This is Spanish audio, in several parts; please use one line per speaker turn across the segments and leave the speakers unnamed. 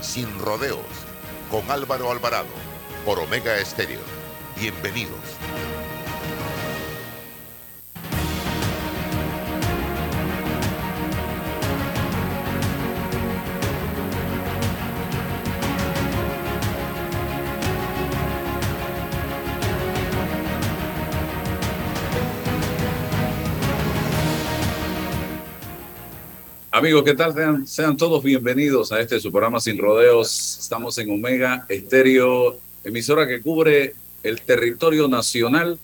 sin rodeos con Álvaro Alvarado por Omega Estéreo. Bienvenidos.
Amigos, ¿qué tal? Sean, todos bienvenidos a este su programa Sin Rodeos. Estamos en Omega Estéreo, emisora que cubre el territorio nacional.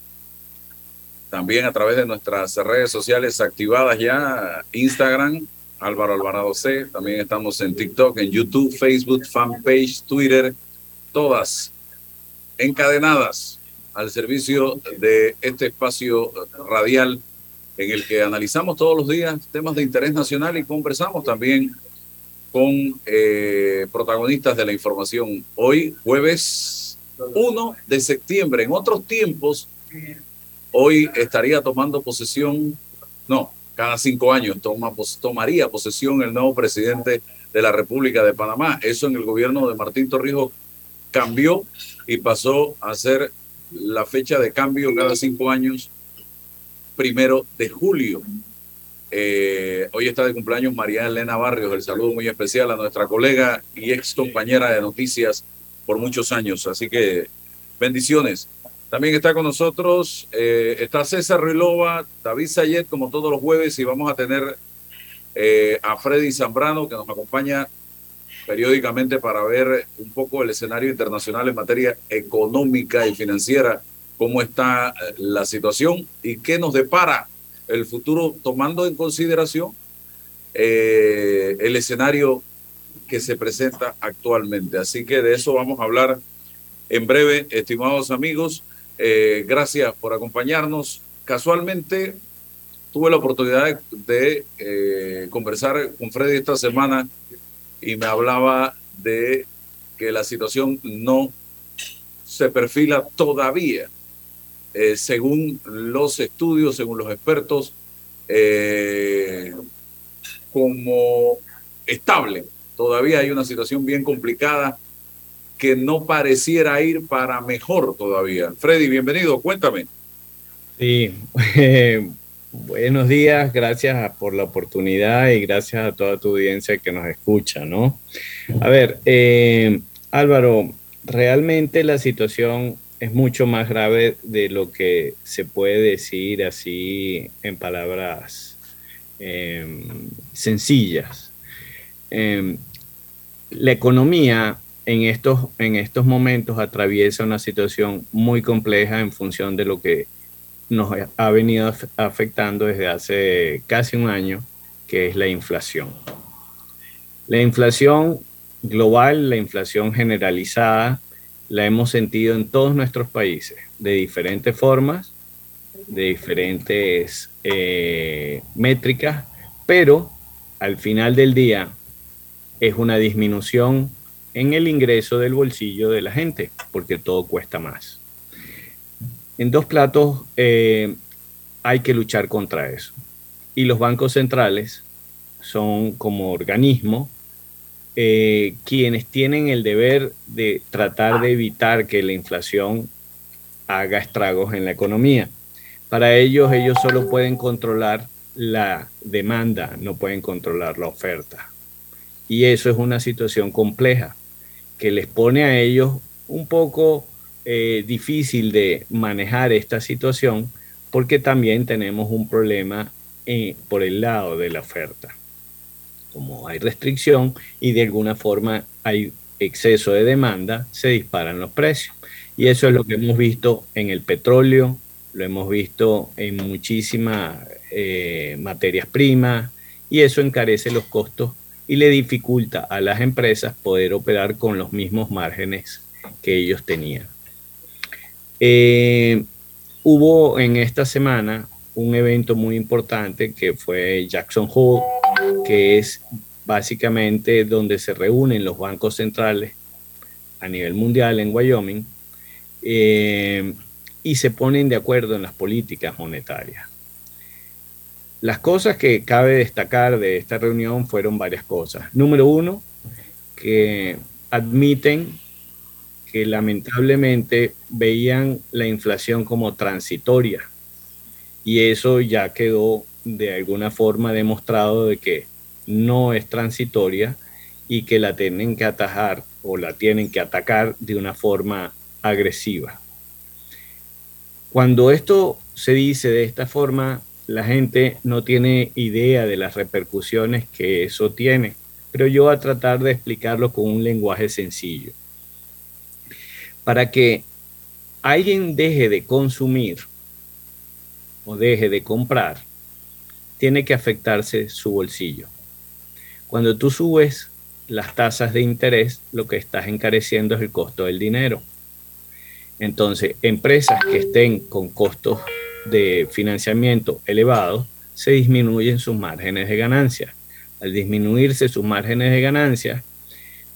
También a través de nuestras redes sociales activadas ya, Instagram, Álvaro Alvarado C. También estamos en TikTok, en YouTube, Facebook, fanpage, Twitter, todas encadenadas al servicio de este espacio radial en el que analizamos todos los días temas de interés nacional y conversamos también con eh, protagonistas de la información. Hoy, jueves 1 de septiembre, en otros tiempos, hoy estaría tomando posesión, no, cada cinco años toma, tomaría posesión el nuevo presidente de la República de Panamá. Eso en el gobierno de Martín Torrijos cambió y pasó a ser la fecha de cambio cada cinco años primero de julio. Eh, hoy está de cumpleaños María Elena Barrios. El saludo muy especial a nuestra colega y ex compañera de noticias por muchos años. Así que bendiciones. También está con nosotros, eh, está César Ruilova, David Sayet, como todos los jueves, y vamos a tener eh, a Freddy Zambrano, que nos acompaña periódicamente para ver un poco el escenario internacional en materia económica y financiera cómo está eh, la situación y qué nos depara el futuro, tomando en consideración eh, el escenario que se presenta actualmente. Así que de eso vamos a hablar en breve, estimados amigos. Eh, gracias por acompañarnos. Casualmente tuve la oportunidad de, conversar con Freddy esta semana y me hablaba de que la situación no se perfila todavía eh, según los estudios, según los expertos, eh, como estable. Todavía hay una situación bien complicada que no pareciera ir para mejor todavía. Freddy, bienvenido, cuéntame.
Sí, buenos días, gracias por la oportunidad y gracias a toda tu audiencia que nos escucha, ¿no? A ver, eh, Álvaro, realmente la situación es mucho más grave de lo que se puede decir así en palabras em, sencillas. Em, la economía en estos, en estos momentos atraviesa una situación muy compleja en función de lo que nos ha venido afectando desde hace casi un año, que es la inflación. La inflación global, la inflación generalizada, la hemos sentido en todos nuestros países, de diferentes formas, de diferentes eh, métricas, pero al final del día es una disminución en el ingreso del bolsillo de la gente, porque todo cuesta más. En dos platos eh, hay que luchar contra eso. Y los bancos centrales son como organismo eh, quienes tienen el deber de tratar de evitar que la inflación haga estragos en la economía. Para ellos, ellos solo pueden controlar la demanda, no pueden controlar la oferta. Y eso es una situación compleja que les pone a ellos un poco eh, difícil de manejar esta situación porque también tenemos un problema eh, por el lado de la oferta como hay restricción y de alguna forma hay exceso de demanda, se disparan los precios. Y eso es lo que hemos visto en el petróleo, lo hemos visto en muchísimas eh, materias primas y eso encarece los costos y le dificulta a las empresas poder operar con los mismos márgenes que ellos tenían. Eh, hubo en esta semana un evento muy importante que fue Jackson Hole, que es básicamente donde se reúnen los bancos centrales a nivel mundial en Wyoming eh, y se ponen de acuerdo en las políticas monetarias. Las cosas que cabe destacar de esta reunión fueron varias cosas. Número uno, que admiten que lamentablemente veían la inflación como transitoria y eso ya quedó de alguna forma demostrado de que no es transitoria y que la tienen que atajar o la tienen que atacar de una forma agresiva. Cuando esto se dice de esta forma, la gente no tiene idea de las repercusiones que eso tiene, pero yo voy a tratar de explicarlo con un lenguaje sencillo. Para que alguien deje de consumir o deje de comprar, tiene que afectarse su bolsillo. Cuando tú subes las tasas de interés, lo que estás encareciendo es el costo del dinero. Entonces, empresas que estén con costos de financiamiento elevado, se disminuyen sus márgenes de ganancia. Al disminuirse sus márgenes de ganancia,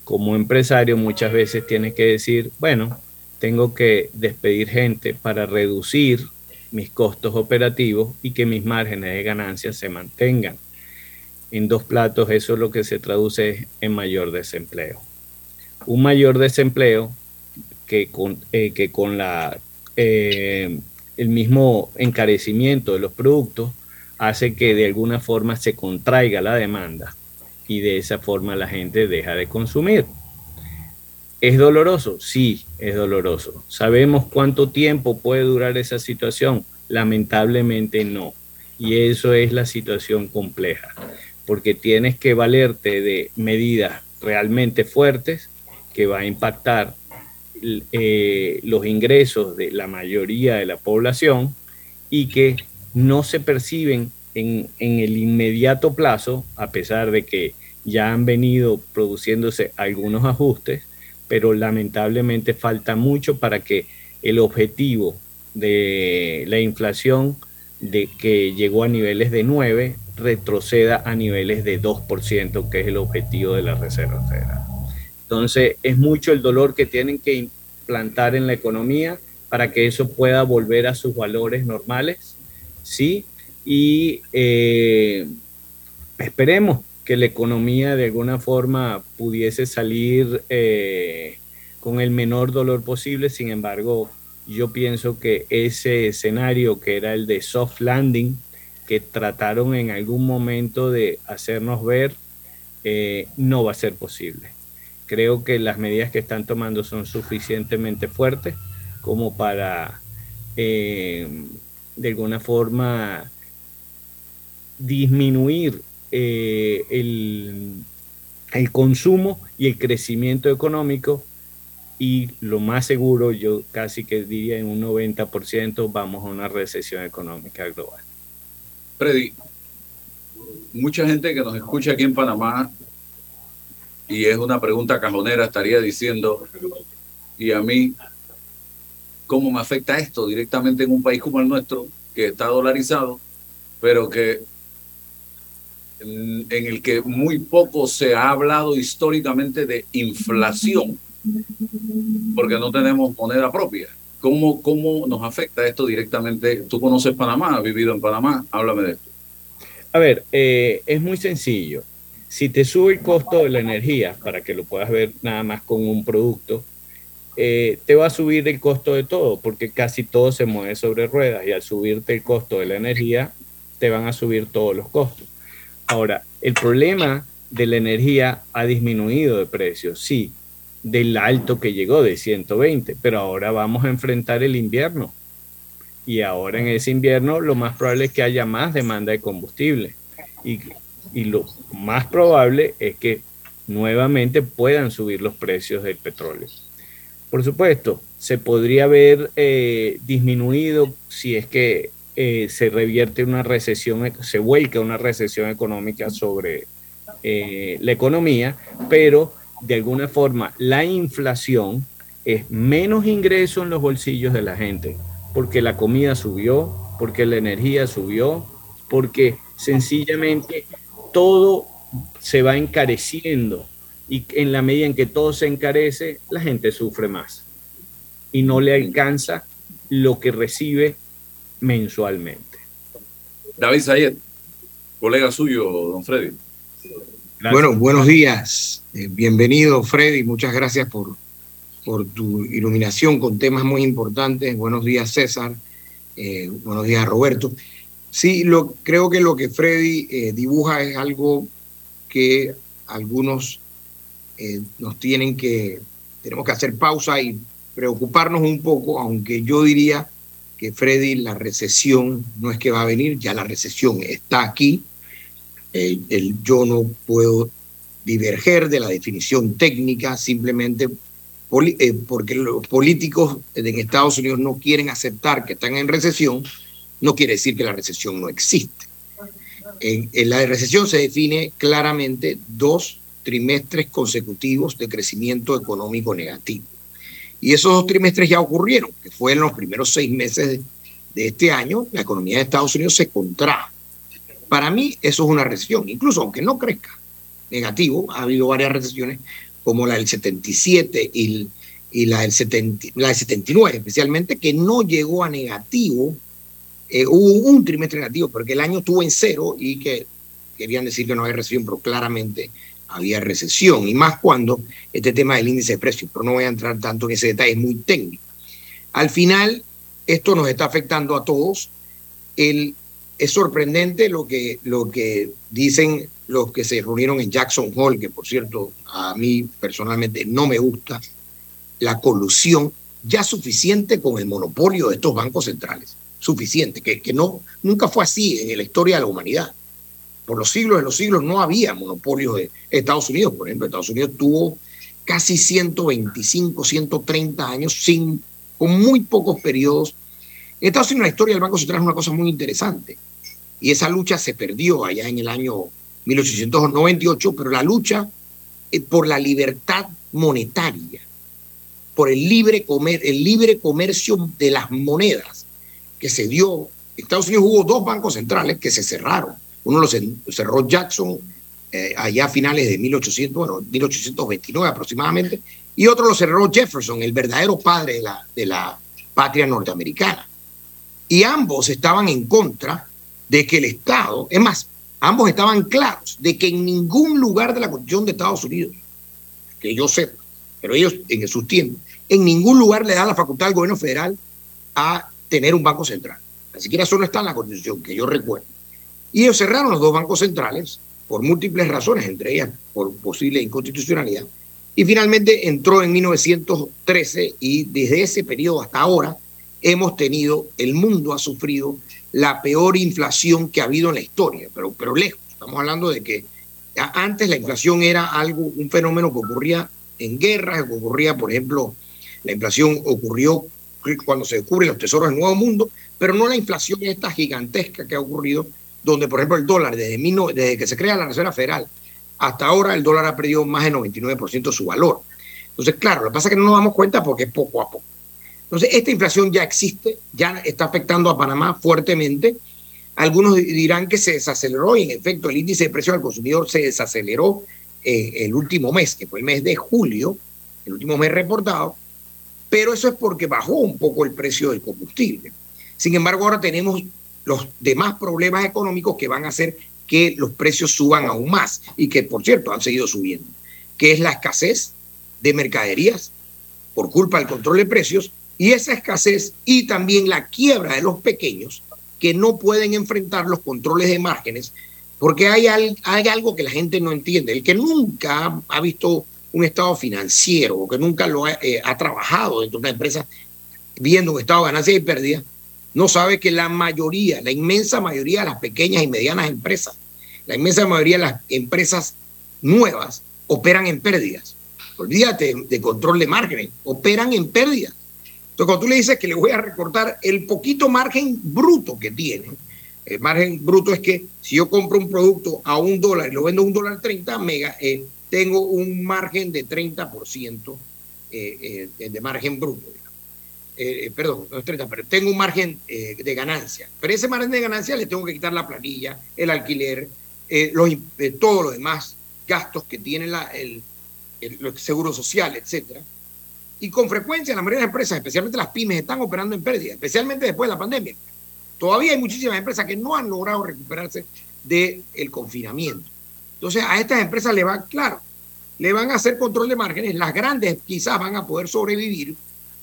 como empresario muchas veces tienes que decir, bueno, tengo que despedir gente para reducir mis costos operativos y que mis márgenes de ganancia se mantengan. En dos platos eso es lo que se traduce en mayor desempleo. Un mayor desempleo que con, eh, que con la eh, el mismo encarecimiento de los productos hace que de alguna forma se contraiga la demanda y de esa forma la gente deja de consumir. ¿Es doloroso? Sí, es doloroso. ¿Sabemos cuánto tiempo puede durar esa situación? Lamentablemente no. Y eso es la situación compleja, porque tienes que valerte de medidas realmente fuertes que va a impactar eh, los ingresos de la mayoría de la población y que no se perciben en, en, el inmediato plazo, a pesar de que ya han venido produciéndose algunos ajustes, pero lamentablemente falta mucho para que el objetivo de la inflación de que llegó a niveles de 9 retroceda a niveles de 2%, que es el objetivo de la Reserva Federal. Entonces, es mucho el dolor que tienen que implantar en la economía para que eso pueda volver a sus valores normales, ¿sí? Y eh, esperemos que la economía de alguna forma pudiese salir eh, con el menor dolor posible, sin embargo, yo pienso que ese escenario que era el de soft landing, que trataron en algún momento de hacernos ver, eh, no va a ser posible. Creo que las medidas que están tomando son suficientemente fuertes como para eh, de alguna forma disminuir eh, el, el, consumo y el crecimiento económico y lo más seguro, yo casi que diría en un 90% vamos a una recesión económica global.
Freddy, mucha gente que nos escucha aquí en Panamá y es una pregunta cajonera, estaría diciendo, y a mí, ¿cómo me afecta esto directamente en un país como el nuestro, que está dolarizado, pero que en, el que muy poco se ha hablado históricamente de inflación, porque no tenemos moneda propia? ¿Cómo, ¿Cómo nos afecta esto directamente? Tú conoces Panamá, has vivido en Panamá, háblame de esto.
A ver, eh, es muy sencillo. Si te sube el costo de la energía, para que lo puedas ver nada más con un producto, eh, te va a subir el costo de todo, porque casi todo se mueve sobre ruedas y al subirte el costo de la energía, te van a subir todos los costos. Ahora, el problema de la energía ha disminuido de precio, sí, del alto que llegó de 120, pero ahora vamos a enfrentar el invierno. Y ahora en ese invierno lo más probable es que haya más demanda de combustible. Y y lo más probable es que nuevamente puedan subir los precios del petróleo. Por supuesto, se podría haber eh, disminuido si es que eh, se revierte una recesión, se vuelca una recesión económica sobre eh, la economía, pero de alguna forma la inflación es menos ingreso en los bolsillos de la gente, porque la comida subió, porque la energía subió, porque sencillamente todo se va encareciendo y en la medida en que todo se encarece, la gente sufre más y no le alcanza lo que recibe mensualmente.
David Sayed, colega suyo, don Freddy.
Bueno, buenos días. Eh, bienvenido, Freddy. Muchas gracias por, por tu iluminación con temas muy importantes. Buenos días, César. Eh, buenos días, Roberto. Sí, lo, creo que lo que Freddy eh, dibuja es algo que algunos nos tienen que, tenemos que hacer pausa y preocuparnos un poco, aunque yo diría que Freddy, la recesión no es que va a venir, ya la recesión está aquí. el, yo no puedo diverger de la definición técnica simplemente eh, porque los políticos en Estados Unidos no quieren aceptar que están en recesión, no quiere decir que la recesión no existe. En, en la recesión se define claramente dos trimestres consecutivos de crecimiento económico negativo. Y esos dos trimestres ya ocurrieron, que fue en los primeros seis meses de, este año, la economía de Estados Unidos se contrajo. Para mí eso es una recesión, incluso aunque no crezca negativo, ha habido varias recesiones, como la del 77 y, y la, del 70, la del 79 especialmente, que no llegó a negativo. Eh, hubo un trimestre negativo, porque el año estuvo en cero y que querían decir que no había recesión, pero claramente había recesión, y más cuando este tema del índice de precios, pero no voy a entrar tanto en ese detalle, es muy técnico. Al final, esto nos está afectando a todos. El, es sorprendente lo que, lo que dicen los que se reunieron en Jackson Hole, que por cierto a mí personalmente no me gusta, la colusión ya suficiente con el monopolio de estos bancos centrales, suficiente, que, que no, nunca fue así en la historia de la humanidad. Por los siglos de los siglos no había monopolios de Estados Unidos, por ejemplo, Estados Unidos tuvo casi 125, 130 años sin, con muy pocos periodos. Estados Unidos la historia del Banco Central es una cosa muy interesante y esa lucha se perdió allá en el año 1898, pero la lucha eh, por la libertad monetaria, por el libre, comer, el libre comercio de las monedas que se dio. Estados Unidos hubo dos bancos centrales que se cerraron. Uno lo cerró Jackson eh, allá a finales de 1800, bueno, 1829 aproximadamente, y otro lo cerró Jefferson, el verdadero padre de la, de la patria norteamericana. Y ambos estaban en contra de que el Estado, es más, ambos estaban claros de que en ningún lugar de la Constitución de Estados Unidos, que yo sepa, pero ellos en sus tiempos, en ningún lugar le da la facultad al gobierno federal a tener un banco central. Ni siquiera eso no está en la Constitución, que yo recuerdo. Y ellos cerraron los dos bancos centrales por múltiples razones, entre ellas por posible inconstitucionalidad. Y finalmente entró en 1913 y desde ese periodo hasta ahora hemos tenido, el mundo ha sufrido la peor inflación que ha habido en la historia, pero, pero lejos. Estamos hablando de que antes la inflación era algo, un fenómeno que ocurría en guerras, que ocurría, por ejemplo, la inflación ocurrió cuando se descubren los tesoros del Nuevo Mundo, pero no la inflación esta gigantesca que ha ocurrido, donde, por ejemplo, el dólar, desde, que se crea la Reserva Federal hasta ahora, el dólar ha perdido más del 99% de su valor. Entonces, claro, lo que pasa es que no nos damos cuenta porque es poco a poco. Entonces, esta inflación ya existe, ya está afectando a Panamá fuertemente. Algunos dirán que se desaceleró y en efecto el índice de precios al consumidor se desaceleró eh, el último mes, que fue el mes de julio, el último mes reportado, pero eso es porque bajó un poco el precio del combustible. Sin embargo, ahora tenemos los demás problemas económicos que van a hacer que los precios suban aún más y que, por cierto, han seguido subiendo, que es la escasez de mercaderías por culpa del control de precios y esa escasez y también la quiebra de los pequeños que no pueden enfrentar los controles de márgenes, porque hay, hay algo que la gente no entiende. El que nunca ha, visto un estado financiero o que nunca lo eh, ha, trabajado dentro de una empresa viendo un estado de ganancia y pérdida, no sabe que la mayoría, la inmensa mayoría de las pequeñas y medianas empresas, la inmensa mayoría de las empresas nuevas operan en pérdidas. Olvídate de control de márgenes, operan en pérdidas. Entonces, cuando tú le dices que le voy a recortar el poquito margen bruto que tiene, El margen bruto es que si yo compro un producto a un dólar y lo vendo a un dólar 30, mega, eh, tengo un margen de 30% eh, eh, de margen bruto. Perdón, no es 30, pero tengo un margen de ganancia. Pero ese margen de ganancia le tengo que quitar la planilla, el alquiler, todos los demás gastos que tiene la, el, el, seguro social, etcétera. Y con frecuencia la mayoría de las empresas, especialmente las pymes, están operando en pérdida, especialmente después de la pandemia. Todavía hay muchísimas empresas que no han logrado recuperarse del confinamiento. Entonces a estas empresas le van, claro, le van a hacer control de márgenes. Las grandes quizás van a poder sobrevivir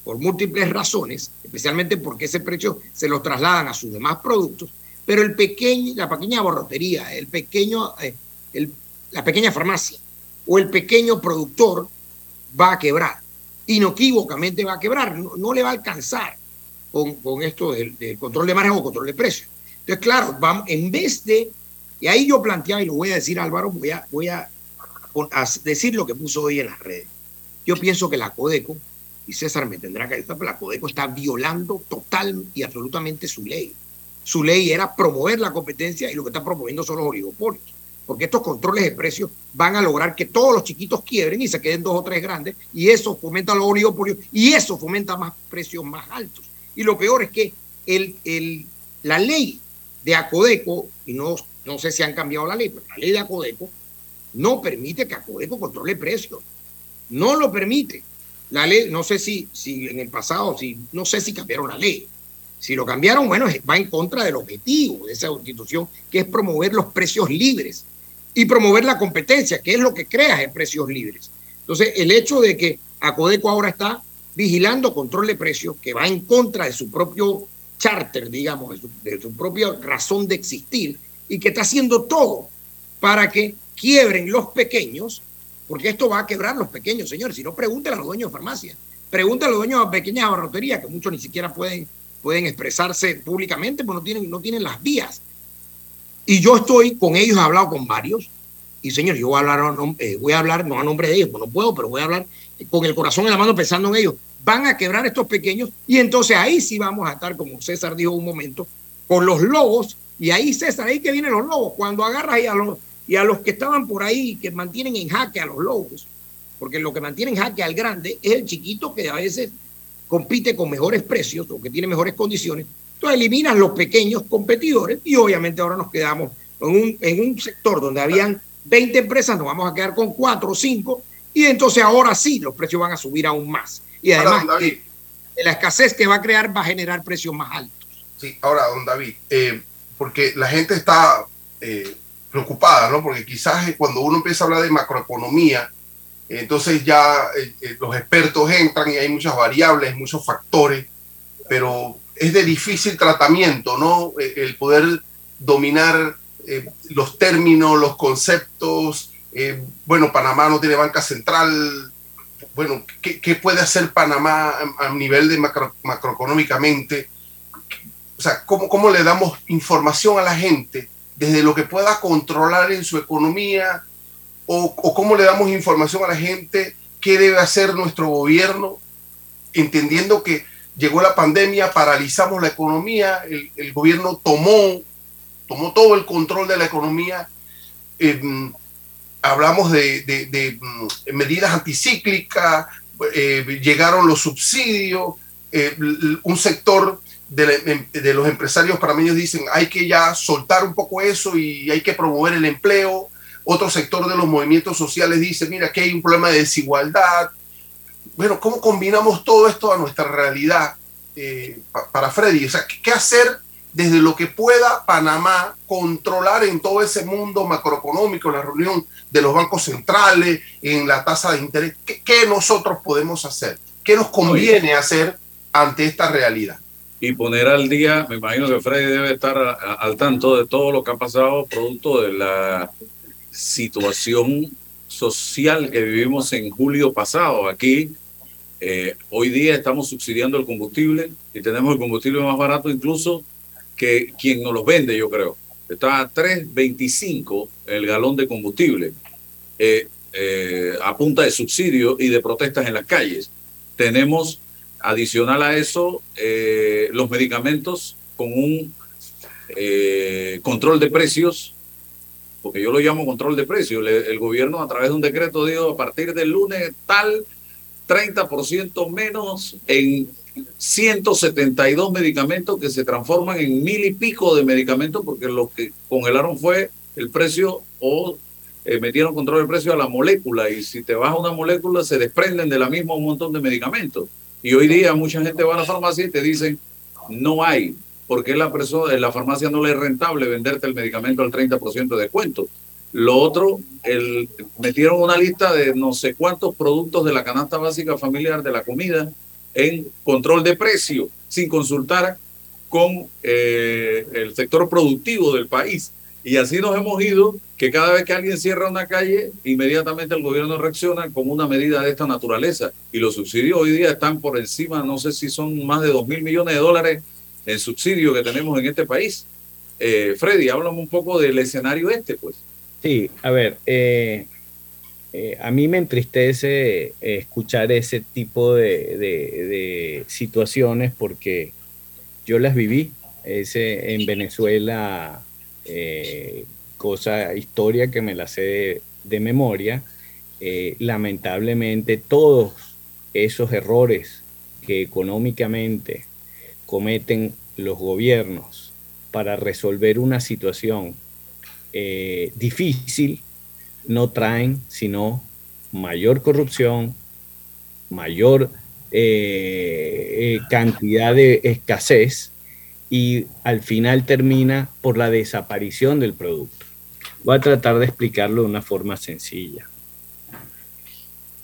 por múltiples razones, especialmente porque ese precio se los trasladan a sus demás productos. Pero el pequeño, la pequeña borrotería, el pequeño, eh, la pequeña farmacia o el pequeño productor va a quebrar. Inequívocamente va a quebrar, no le va a alcanzar con, esto del, control de margen o control de precios. Entonces, claro, vamos, en vez de, y ahí yo planteaba, y lo voy a decir Álvaro, voy a, voy a, decir lo que puso hoy en las redes. Yo pienso que la Codeco, y César me tendrá que decir, la Codeco está violando total y absolutamente su ley. Su ley era promover la competencia y lo que está promoviendo son los oligopolios. Porque estos controles de precios van a lograr que todos los chiquitos quiebren y se queden dos o tres grandes, y eso fomenta los oligopolios, y eso fomenta más precios más altos. Y lo peor es que el, el, la ley de Acodeco, y no, no sé si han cambiado la ley, pero la ley de Acodeco no permite que Acodeco controle precios. No lo permite. La ley, no sé si, si en el pasado, si, no sé si cambiaron la ley. Si lo cambiaron, bueno, va en contra del objetivo de esa institución, que es promover los precios libres y promover la competencia, que es lo que crea en precios libres. Entonces, el hecho de que Acodeco ahora está vigilando control de precios que va en contra de su propio charter, digamos, de su, propia razón de existir y que está haciendo todo para que quiebren los pequeños, porque esto va a quebrar los pequeños, señores. Si no, pregúntenle a los dueños de farmacias, pregúntenle a los dueños de pequeñas abarroterías, que muchos ni siquiera pueden, pueden expresarse públicamente, porque no tienen, no tienen las vías. Y yo estoy con ellos, he hablado con varios, y señor, yo voy a hablar, eh, voy a hablar no a nombre de ellos, pues no puedo, pero voy a hablar con el corazón en la mano pensando en ellos. Van a quebrar estos pequeños y entonces ahí sí vamos a estar, como César dijo un momento, con los lobos. Y ahí, César, ahí que vienen los lobos. Cuando agarras y a los, y a los que estaban por ahí, que mantienen en jaque a los lobos, porque lo que mantiene en jaque al grande es el chiquito que a veces compite con mejores precios o que tiene mejores condiciones. Entonces eliminas los pequeños competidores y obviamente ahora nos quedamos en un, en un sector donde habían 20 empresas, nos vamos a quedar con 4 o 5 y entonces ahora sí los precios van a subir aún más. Y además, la escasez que va a crear va a generar precios más altos.
Sí, ahora, don David, eh, porque la gente está eh, preocupada, ¿no? Porque quizás cuando uno empieza a hablar de macroeconomía, entonces ya eh, los expertos entran y hay muchas variables, muchos factores, pero es de difícil tratamiento, ¿no? El poder dominar los términos, los conceptos, eh, bueno, Panamá no tiene banca central. Bueno, ¿qué, puede hacer Panamá a, nivel de macroeconómicamente? O sea, ¿cómo, ¿cómo le damos información a la gente desde lo que pueda controlar en su economía? O, cómo le damos información a la gente qué debe hacer nuestro gobierno, entendiendo que llegó la pandemia, paralizamos la economía, el, gobierno tomó, tomó todo el control de la economía. Eh, hablamos de, mm, medidas anticíclicas, eh, llegaron los subsidios, eh, un sector em, de, los empresarios panameños dicen hay que ya soltar un poco eso y hay que promover el empleo. Otro sector de los movimientos sociales dice, mira, que hay un problema de desigualdad. Bueno, ¿cómo combinamos todo esto a nuestra realidad eh, para Freddy? O sea, ¿qué hacer desde lo que pueda Panamá controlar en todo ese mundo macroeconómico, en la reunión de los bancos centrales, en la tasa de interés, ¿qué, nosotros podemos hacer? ¿Qué nos conviene hacer ante esta realidad?
Y poner al día, me imagino que Freddy debe estar al tanto de todo lo que ha pasado producto de la situación social que vivimos en julio pasado. Aquí, eh, hoy día estamos subsidiando el combustible y tenemos el combustible más barato incluso que quien nos los vende, yo creo. Está a 3.25 el galón de combustible eh, eh, a punta de subsidio y de protestas en las calles. Tenemos, adicional a eso, eh, los medicamentos con un eh, control de precios, porque yo lo llamo control de precios. el gobierno a través de un decreto dijo a partir del lunes tal 30% menos en 172 medicamentos que se transforman en mil y pico de medicamentos porque lo que congelaron fue el precio o eh, metieron control del precio a la molécula y si te vas a una molécula se desprenden de la misma un montón de medicamentos. Y hoy día mucha gente va a la farmacia y te dicen, no hay, porque la, persona, la farmacia no le es rentable venderte el medicamento al 30% de descuento. Lo otro, el, metieron una lista de no sé cuántos productos de la canasta básica familiar de la comida en control de precio, sin consultar con eh, el sector productivo del país. Y así nos hemos ido, que cada vez que alguien cierra una calle, inmediatamente el gobierno reacciona con una medida de esta naturaleza. Y los subsidios hoy día están por encima, no sé si son más de 2 mil millones de dólares en subsidio que tenemos en este país. Eh, Freddy, háblame un poco del escenario este, pues.
Sí, a ver, eh, eh, a mí me entristece escuchar ese tipo de, situaciones porque yo las viví. Ese, en Venezuela eh, cosa, historia que me la sé de, memoria. Eh, lamentablemente todos esos errores que económicamente cometen los gobiernos para resolver una situación eh, difícil no traen sino mayor corrupción, mayor cantidad de escasez y al final termina por la desaparición del producto. Voy a tratar de explicarlo de una forma sencilla.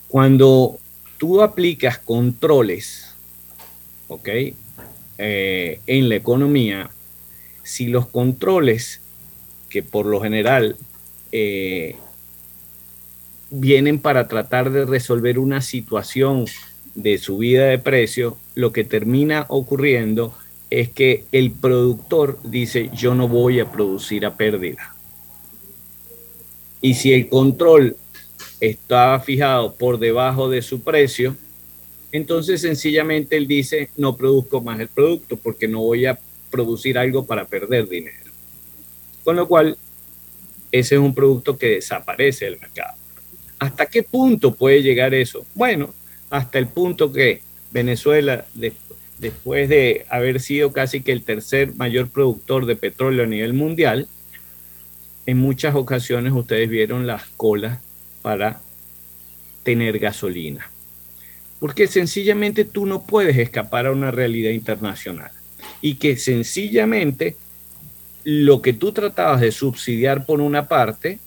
Cuando tú aplicas controles, ¿ok? Eh, en la economía, si los controles, que por lo general eh, vienen para tratar de resolver una situación de subida de precio, lo que termina ocurriendo es que el productor dice yo no voy a producir a pérdida. Y si el control está fijado por debajo de su precio, entonces sencillamente él dice no produzco más el producto porque no voy a producir algo para perder dinero. Con lo cual, ese es un producto que desaparece del mercado. ¿Hasta qué punto puede llegar eso? Bueno, hasta el punto que Venezuela, después de haber sido casi que el tercer mayor productor de petróleo a nivel mundial, en muchas ocasiones ustedes vieron las colas para tener gasolina. Porque sencillamente tú no puedes escapar a una realidad internacional. Y que sencillamente lo que tú tratabas de subsidiar por una parte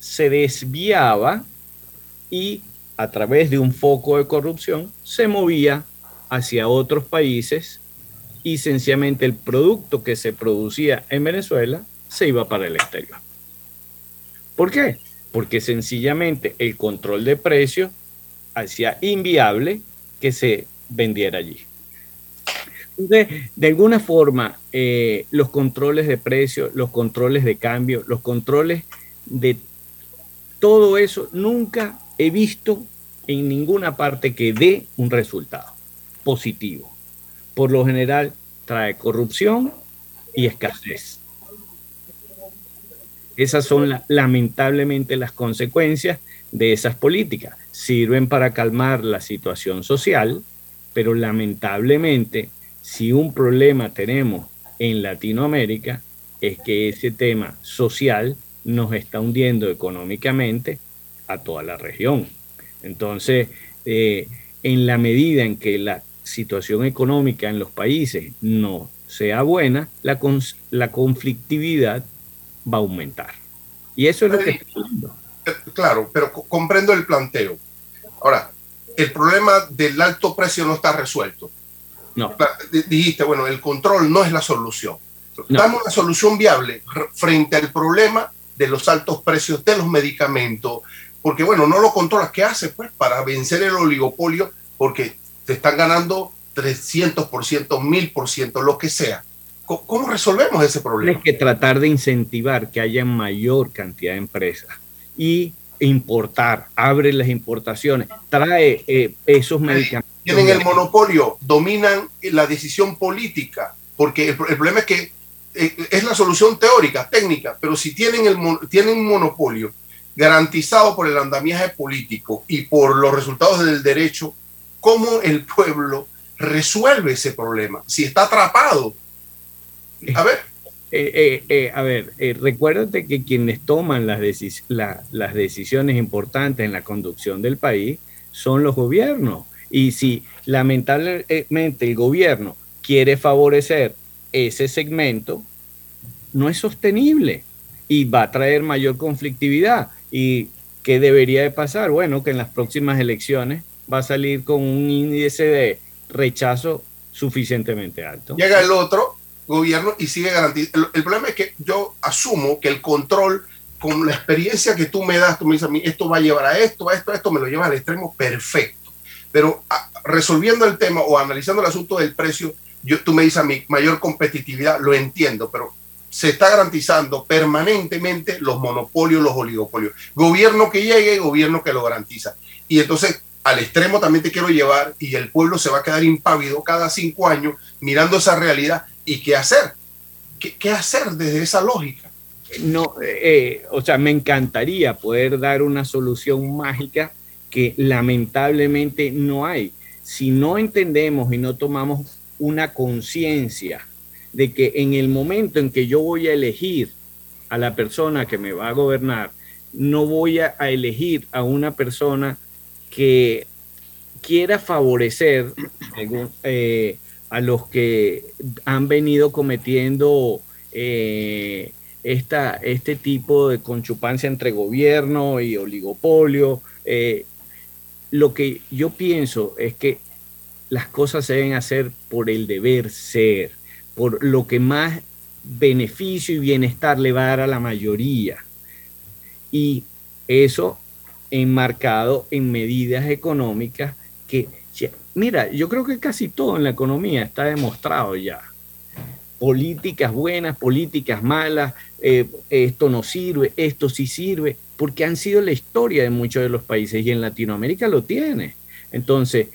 se desviaba y a través de un foco de corrupción se movía hacia otros países y sencillamente el producto que se producía en Venezuela se iba para el exterior. ¿Por qué? Porque sencillamente el control de precios hacía inviable que se vendiera allí. Entonces, de alguna forma, eh, los controles de precios, los controles de cambio, los controles de todo eso, nunca he visto en ninguna parte que dé un resultado positivo. Por lo general trae corrupción y escasez. Esas son lamentablemente las consecuencias de esas políticas. Sirven para calmar la situación social, pero lamentablemente si un problema tenemos en Latinoamérica es que ese tema social nos está hundiendo económicamente a toda la región. Entonces, eh, en la medida en que la situación económica en los países no sea buena, la, la conflictividad va a aumentar. Y eso es lo que
eh, Claro, pero comprendo el planteo. Ahora, el problema del alto precio no está resuelto. No. Dijiste, bueno, el control no es la solución. Damos una solución viable frente al problema de los altos precios de los medicamentos, porque bueno, no lo controlas. ¿Qué hace pues para vencer el oligopolio? Porque te están ganando 300%, 1000%, lo que sea. ¿Cómo resolvemos ese problema?
Tienes que tratar de incentivar que haya mayor cantidad de empresas y importar, abre las importaciones, trae eh, esos medicamentos.
Tienen el monopolio, dominan la decisión política, porque el, problema es que eh, es la solución teórica, técnica, pero si tienen, el, tienen un monopolio garantizado por el andamiaje político y por los resultados del derecho, ¿cómo el pueblo resuelve ese problema? Si está atrapado. A ver.
Eh, eh, eh, a ver, recuérdate que quienes toman las, las decisiones importantes en la conducción del país son los gobiernos. Y si lamentablemente el gobierno quiere favorecer ese segmento, no es sostenible y va a traer mayor conflictividad. ¿Y qué debería de pasar? Bueno, que en las próximas elecciones va a salir con un índice de rechazo suficientemente alto.
Llega el otro gobierno y sigue garantizando. El, problema es que yo asumo que el control, con la experiencia que tú me das, tú me dices a mí, esto va a llevar a esto, a esto, a esto, me lo lleva al extremo perfecto. Pero resolviendo el tema o analizando el asunto del precio, yo, tú me dices a mí, mayor competitividad, lo entiendo, pero se está garantizando permanentemente los monopolios, los oligopolios. Gobierno que llegue, gobierno que lo garantiza. Y entonces al extremo también te quiero llevar y el pueblo se va a quedar impávido cada cinco años mirando esa realidad y qué hacer. ¿Qué, hacer desde esa lógica?
No, eh, o sea, me encantaría poder dar una solución mágica que lamentablemente no hay. Si no entendemos y no tomamos una conciencia de que en el momento en que yo voy a elegir a la persona que me va a gobernar, no voy a, elegir a una persona que quiera favorecer eh, a los que han venido cometiendo eh, esta, este tipo de conchupancia entre gobierno y oligopolio. Eh, lo que yo pienso es que las cosas se deben hacer por el deber ser, por lo que más beneficio y bienestar le va a dar a la mayoría. Y eso enmarcado en medidas económicas que, mira, yo creo que casi todo en la economía está demostrado ya. Políticas buenas, políticas malas, eh, esto no sirve, esto sí sirve, porque han sido la historia de muchos de los países y en Latinoamérica lo tiene. Entonces,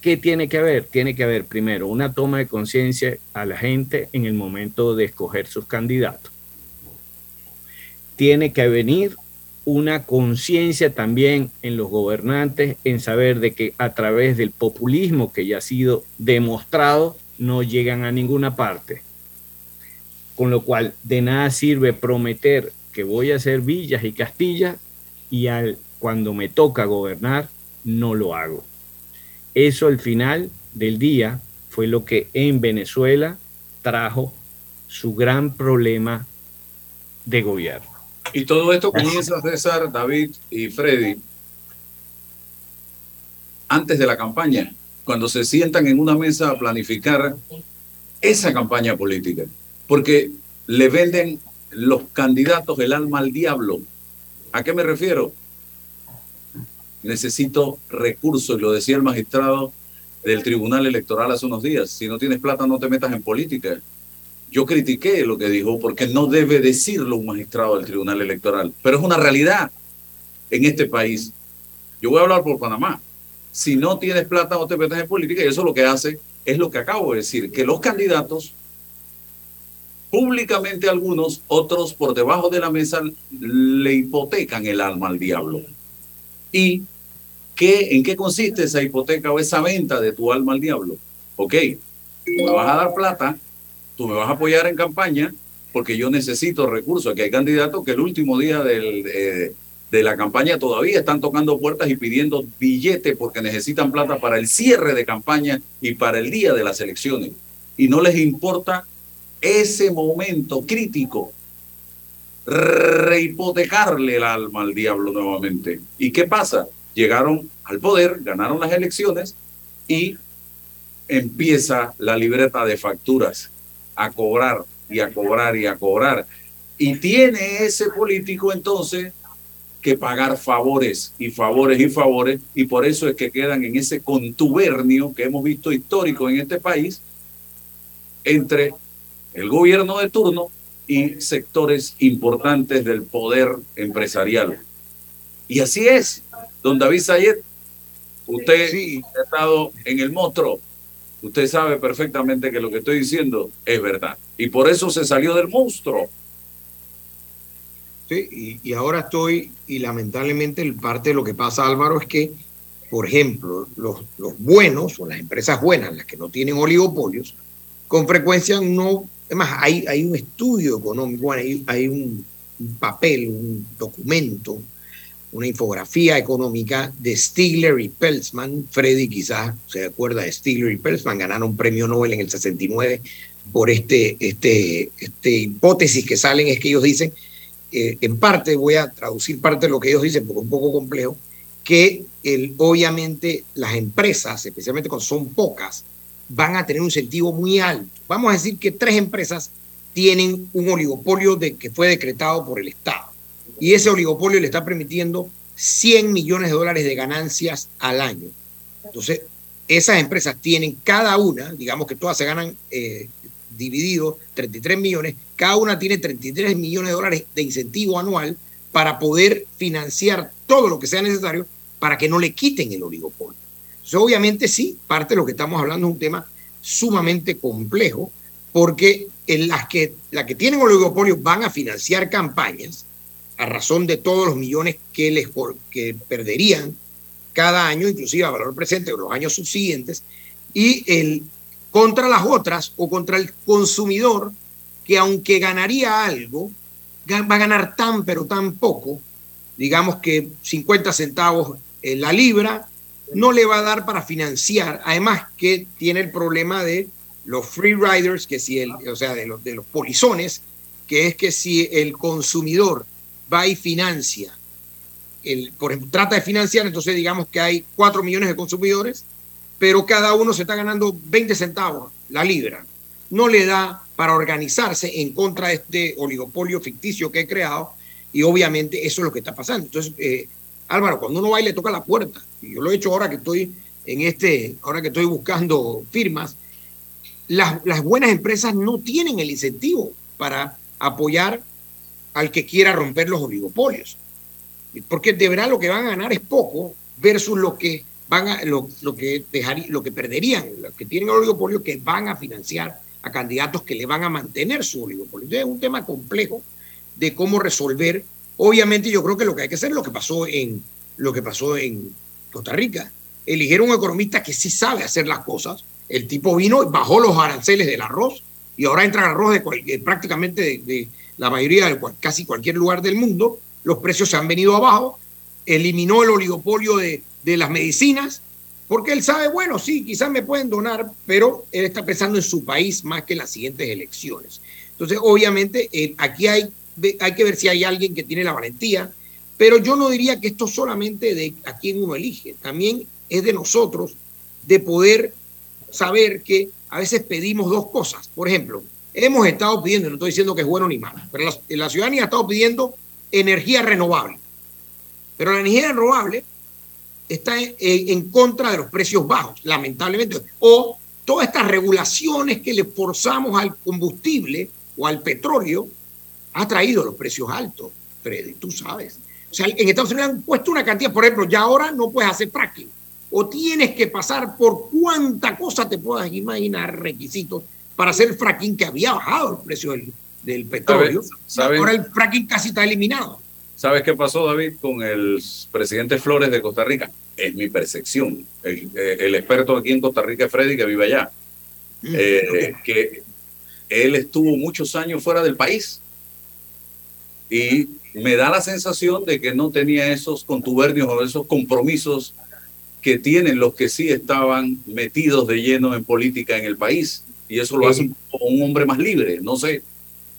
¿qué tiene que haber? Tiene que haber primero una toma de conciencia a la gente en el momento de escoger sus candidatos. Tiene que venir una conciencia también en los gobernantes en saber de que a través del populismo que ya ha sido demostrado no llegan a ninguna parte. Con lo cual de nada sirve prometer que voy a hacer villas y castillas y al, cuando me toca gobernar no lo hago. Eso al final del día fue lo que en Venezuela trajo su gran problema de gobierno.
Y todo esto comienza, César, David y Freddy, antes de la campaña, cuando se sientan en una mesa a planificar esa campaña política. Porque le venden los candidatos el alma al diablo. ¿A qué me refiero? Necesito recursos, lo decía el magistrado del Tribunal Electoral hace unos días. Si no tienes plata, no te metas en política. Yo critiqué lo que dijo porque no debe decirlo un magistrado del Tribunal Electoral, pero es una realidad en este país. Yo voy a hablar por Panamá. Si no tienes plata no te metes en política y eso lo que hace es lo que acabo de decir, que los candidatos, públicamente algunos, otros por debajo de la mesa, le hipotecan el alma al diablo. ¿Y qué, en qué consiste esa hipoteca o esa venta de tu alma al diablo? Ok, me vas a dar plata, tú me vas a apoyar en campaña porque yo necesito recursos. Aquí hay candidatos que el último día de, la campaña todavía están tocando puertas y pidiendo billetes porque necesitan plata para el cierre de campaña y para el día de las elecciones. Y no les importa ese momento crítico, rehipotecarle el alma al diablo nuevamente. ¿Y qué pasa? Llegaron al poder, ganaron las elecciones y empieza la libreta de facturas a cobrar y a cobrar y a cobrar. Y tiene ese político entonces que pagar favores y favores y favores, y por eso es que quedan en ese contubernio que hemos visto histórico en este país entre el gobierno de turno y sectores importantes del poder empresarial. Y así es, don David Sayed, usted ha estado en el monstruo usted sabe perfectamente que lo que estoy diciendo es verdad. Y por eso se salió del monstruo.
Sí, y, ahora estoy, y lamentablemente parte de lo que pasa, Álvaro, es que, por ejemplo, los, los buenos o las empresas buenas, las que no tienen oligopolios, con frecuencia no, es más, hay, hay un estudio económico, hay, hay un, papel, un documento, una infografía económica de Stigler y Peltzman. Freddy quizás se acuerda de Stigler y Peltzman, ganaron un premio Nobel en el 69 por este, este, este hipótesis que salen, es que ellos dicen eh, en parte, voy a traducir parte de lo que ellos dicen, porque es un poco complejo, que el, obviamente las empresas, especialmente cuando son pocas, van a tener un incentivo muy alto. Vamos a decir que tres empresas tienen un oligopolio de, que fue decretado por el Estado. Y ese oligopolio le está permitiendo 100 millones de dólares de ganancias al año. Entonces, esas empresas tienen cada una, digamos que todas se ganan eh, dividido 33 millones, cada una tiene 33 millones de dólares de incentivo anual para poder financiar todo lo que sea necesario para que no le quiten el oligopolio. Obviamente sí, parte de lo que estamos hablando es un tema sumamente complejo, porque en las que, las que tienen oligopolio van a financiar campañas a razón de todos los millones que les que perderían cada año, inclusive a valor presente o los años subsiguientes, y el contra las otras o contra el consumidor que aunque ganaría algo, va a ganar tan pero tan poco, digamos que 50 centavos en la libra, no le va a dar para financiar, además que tiene el problema de los free riders, que si el, o sea, de los, de los polizones, que es que si el consumidor va y financia, el, por trata de financiar, entonces digamos que hay 4 millones de consumidores, pero cada uno se está ganando 20 centavos la libra. No le da para organizarse en contra de este oligopolio ficticio que he creado y obviamente eso es lo que está pasando. Entonces, eh, Álvaro, cuando uno va y le toca la puerta, y yo lo he hecho ahora que estoy en este, ahora que estoy buscando firmas, las, las buenas empresas no tienen el incentivo para apoyar al que quiera romper los oligopolios. Porque de verdad lo que van a ganar es poco versus lo que van a, lo, que lo que perderían, los que tienen oligopolio, que van a financiar a candidatos que le van a mantener su oligopolio. Entonces, es un tema complejo de cómo resolver. Obviamente, yo creo que lo que hay que hacer es lo que pasó en, lo que pasó en Costa Rica. Eligieron un economista que sí sabe hacer las cosas. El tipo vino y bajó los aranceles del arroz y ahora entra el arroz de, prácticamente de, la mayoría de casi cualquier lugar del mundo. Los precios se han venido abajo. Eliminó el oligopolio de, de las medicinas, porque él sabe, bueno, sí, quizás me pueden donar, pero él está pensando en su país más que en las siguientes elecciones. Entonces, obviamente, eh, aquí hay, hay que ver si hay alguien que tiene la valentía, pero yo no diría que esto solamente de a quién uno elige, también es de nosotros de poder saber que a veces pedimos dos cosas. Por ejemplo, hemos estado pidiendo, no estoy diciendo que es bueno ni malo, pero la, ciudadanía ha estado pidiendo energía renovable. Pero la energía renovable está en, contra de los precios bajos, lamentablemente. O todas estas regulaciones que le forzamos al combustible o al petróleo ha traído los precios altos, Freddy, tú sabes. O sea, en Estados Unidos han puesto una cantidad, por ejemplo, ya ahora no puedes hacer fracking. O tienes que pasar por cuánta cosa te puedas imaginar, requisitos, para hacer fracking que había bajado el precio del, petróleo. Ahora el fracking casi está eliminado.
¿Sabes qué pasó, David, con el presidente Flores de Costa Rica? Es mi percepción. El, eh, experto aquí en Costa Rica es Freddy, que vive allá. Mm, eh, que él estuvo muchos años fuera del país. Y me da la sensación de que no tenía esos contubernios o esos compromisos que tienen los que sí estaban metidos de lleno en política en el país. Y eso lo hace un, un hombre más libre, no sé.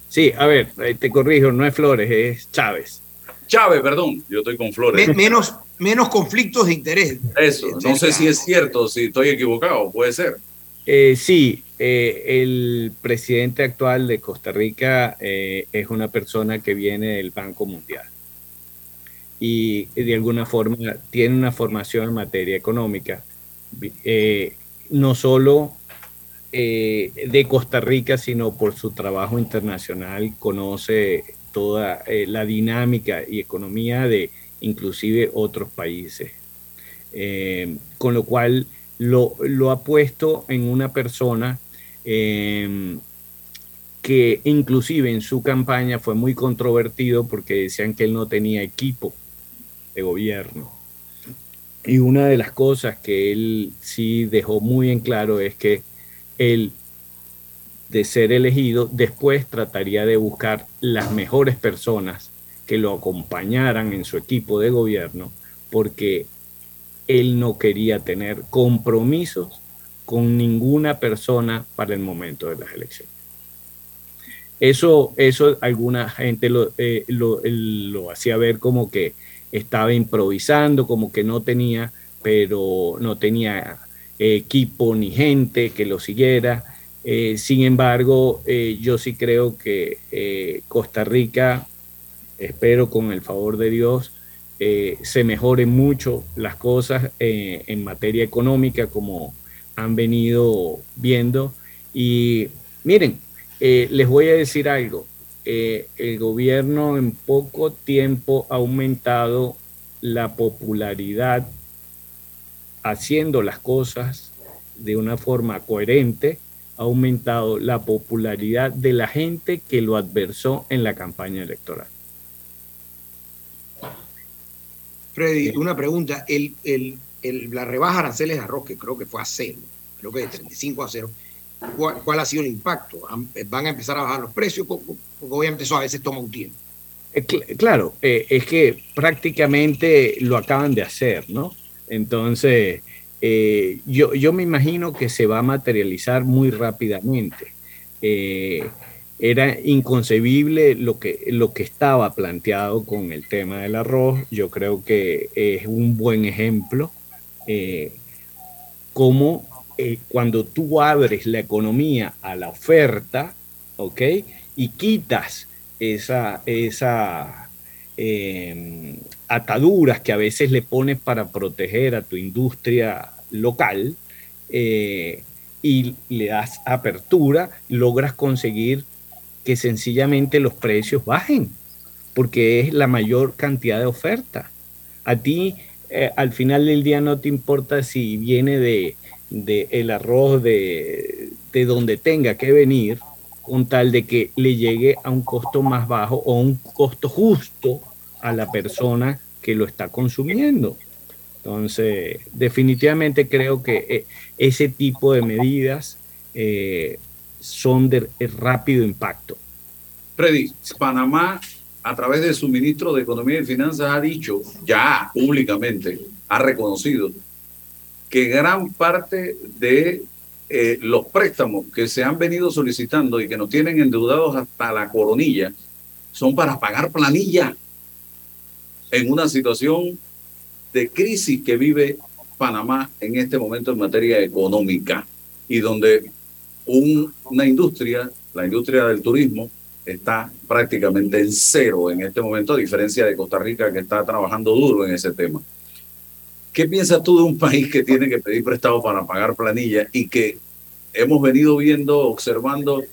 Sí, a ver, te corrijo, no es Flores, es Chávez.
Chávez, perdón, yo estoy con Flores.
menos, menos conflictos de interés.
Eso, no sé si es cierto, si estoy equivocado, puede ser.
Eh, sí, eh, el presidente actual de Costa Rica eh, es una persona que viene del Banco Mundial y de alguna forma tiene una formación en materia económica, no solo de Costa Rica, sino por su trabajo internacional, conoce toda eh, la dinámica y economía de inclusive otros países. Eh, con lo cual lo, lo ha puesto en una persona em, que inclusive en su campaña fue muy controvertido porque decían que él no tenía equipo de gobierno. Y una de las cosas que él sí dejó muy en claro es que él, de ser elegido, después trataría de buscar las mejores personas que lo acompañaran en su equipo de gobierno, porque él no quería tener compromisos con ninguna persona para el momento de las elecciones. Eso, eso alguna gente lo, eh, lo, hacía ver como que estaba improvisando, como que no tenía, pero no tenía equipo ni gente que lo siguiera. Eh, sin embargo, eh, yo sí creo que Costa Rica, espero con el favor de Dios, eh, se mejoren mucho las cosas eh, en materia económica como han venido viendo. Y miren, eh, les voy a decir algo. el gobierno en poco tiempo ha aumentado la popularidad haciendo las cosas de una forma coherente, ha aumentado la popularidad de la gente que lo adversó en la campaña electoral.
Freddy, una pregunta. El, la rebaja aranceles de arroz, que creo que fue a cero, creo que de 35 a cero, ¿cuál, ha sido el impacto? ¿Van a empezar a bajar los precios? Porque obviamente eso a veces toma un tiempo.
Eh, claro, eh, es que prácticamente lo acaban de hacer, ¿no? Entonces, eh, yo, yo me imagino que se va a materializar muy rápidamente era inconcebible lo que, lo que estaba planteado con el tema del arroz. Yo creo que es un buen ejemplo eh, como eh, cuando tú abres la economía a la oferta, ¿ok? Y quitas esa, esa ataduras que a veces le pones para proteger a tu industria local eh, y le das apertura, logras conseguir que sencillamente los precios bajen, porque es la mayor cantidad de oferta. A ti eh, al final del día no te importa si viene de, el arroz de, de donde tenga que venir, con tal de que le llegue a un costo más bajo o un costo justo a la persona que lo está consumiendo. Entonces, definitivamente creo que eh, ese tipo de medidas eh, son de rápido impacto.
Freddy, Panamá, a través de su ministro de Economía y Finanzas, ha dicho ya públicamente, ha reconocido que gran parte de eh, los préstamos que se han venido solicitando y que nos tienen endeudados hasta la coronilla son para pagar planilla en una situación de crisis que vive Panamá en este momento en materia económica y donde una industria, la industria del turismo, está prácticamente en cero en este momento, a diferencia de Costa Rica que está trabajando duro en ese tema. ¿Qué piensas tú de un país que tiene que pedir prestado para pagar planilla y que hemos venido viendo, observando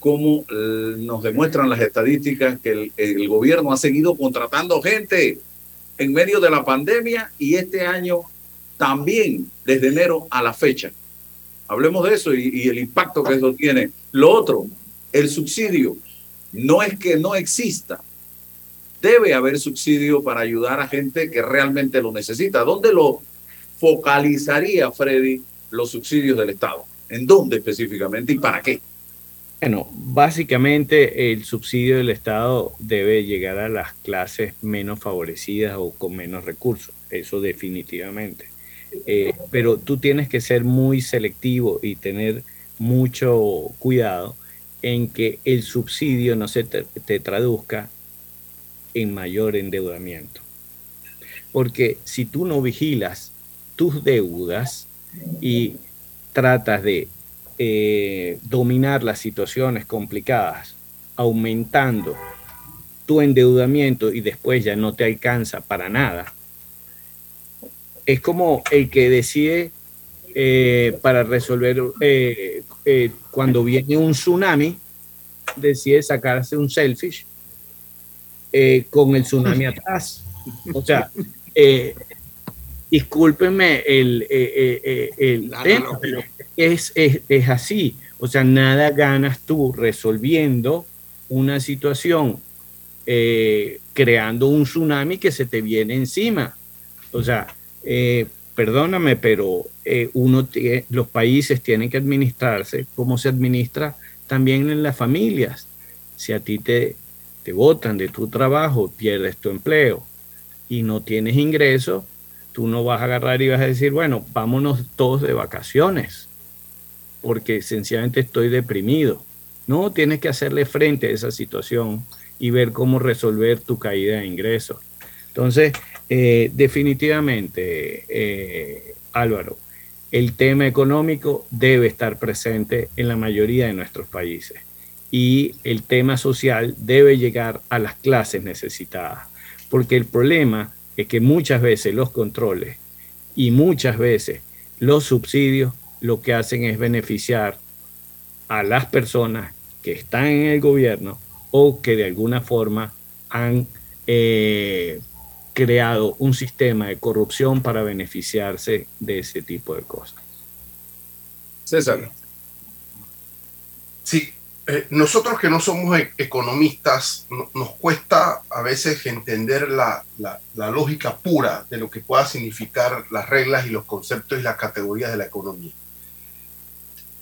cómo eh, nos demuestran las estadísticas que el, el gobierno ha seguido contratando gente en medio de la pandemia y este año también desde enero a la fecha? Hablemos de eso y, el impacto que eso tiene. Lo otro, el subsidio. No es que no exista. Debe haber subsidio para ayudar a gente que realmente lo necesita. ¿Dónde lo focalizaría, Freddy, los subsidios del Estado? ¿En dónde específicamente y para qué?
Bueno, básicamente el subsidio del Estado debe llegar a las clases menos favorecidas o con menos recursos, eso definitivamente. Eh, pero tú tienes que ser muy selectivo y tener mucho cuidado en que el subsidio no se te, traduzca en mayor endeudamiento. Porque si tú no vigilas tus deudas y tratas de eh, dominar las situaciones complicadas, aumentando tu endeudamiento y después ya no te alcanza para nada, es como el que decide eh, para resolver eh, eh, cuando viene un tsunami, decide sacarse un selfish con el tsunami atrás. O sea, discúlpenme el, el tema, pero es, es, es así. O sea, nada ganas tú resolviendo una situación, eh, creando un tsunami que se te viene encima. O sea, eh, perdóname, pero eh, uno los países tienen que administrarse como se administra también en las familias. Si a ti te, te botan de tu trabajo, pierdes tu empleo y no tienes ingresos, tú no vas a agarrar y vas a decir, bueno, vámonos todos de vacaciones porque sencillamente estoy deprimido. No, tienes que hacerle frente a esa situación y ver cómo resolver tu caída de ingresos. Entonces, eh, definitivamente, eh, Álvaro, el tema económico debe estar presente en la mayoría de nuestros países y el tema social debe llegar a las clases necesitadas, porque el problema es que muchas veces los controles y muchas veces los subsidios lo que hacen es beneficiar a las personas que están en el gobierno o que de alguna forma han eh, creado un sistema de corrupción para beneficiarse de ese tipo de cosas.
César.
Sí, eh, nosotros que no somos e-, economistas, nos cuesta a veces entender la, la, lógica pura de lo que pueda significar las reglas y los conceptos y las categorías de la economía.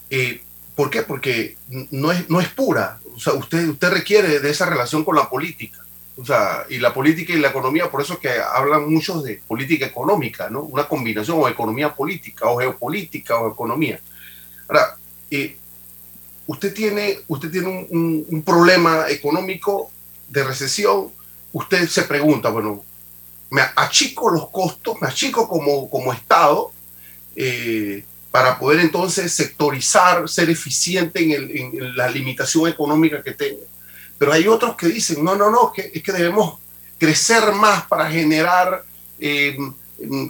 Eh, ¿Por qué? Porque no es, no es pura. O sea, usted, usted requiere de esa relación con la política. O sea, y la política y la economía, por eso es que hablan muchos de política económica, ¿no? Una combinación o economía política, o geopolítica, o economía. Ahora, eh, usted tiene, usted tiene un, problema económico de recesión, usted se pregunta, bueno, me achico los costos, me achico como, como Estado, eh, para poder entonces sectorizar, ser eficiente en, la limitación económica que tenga. Pero hay otros que dicen, no, no, no, es que debemos crecer más para generar eh,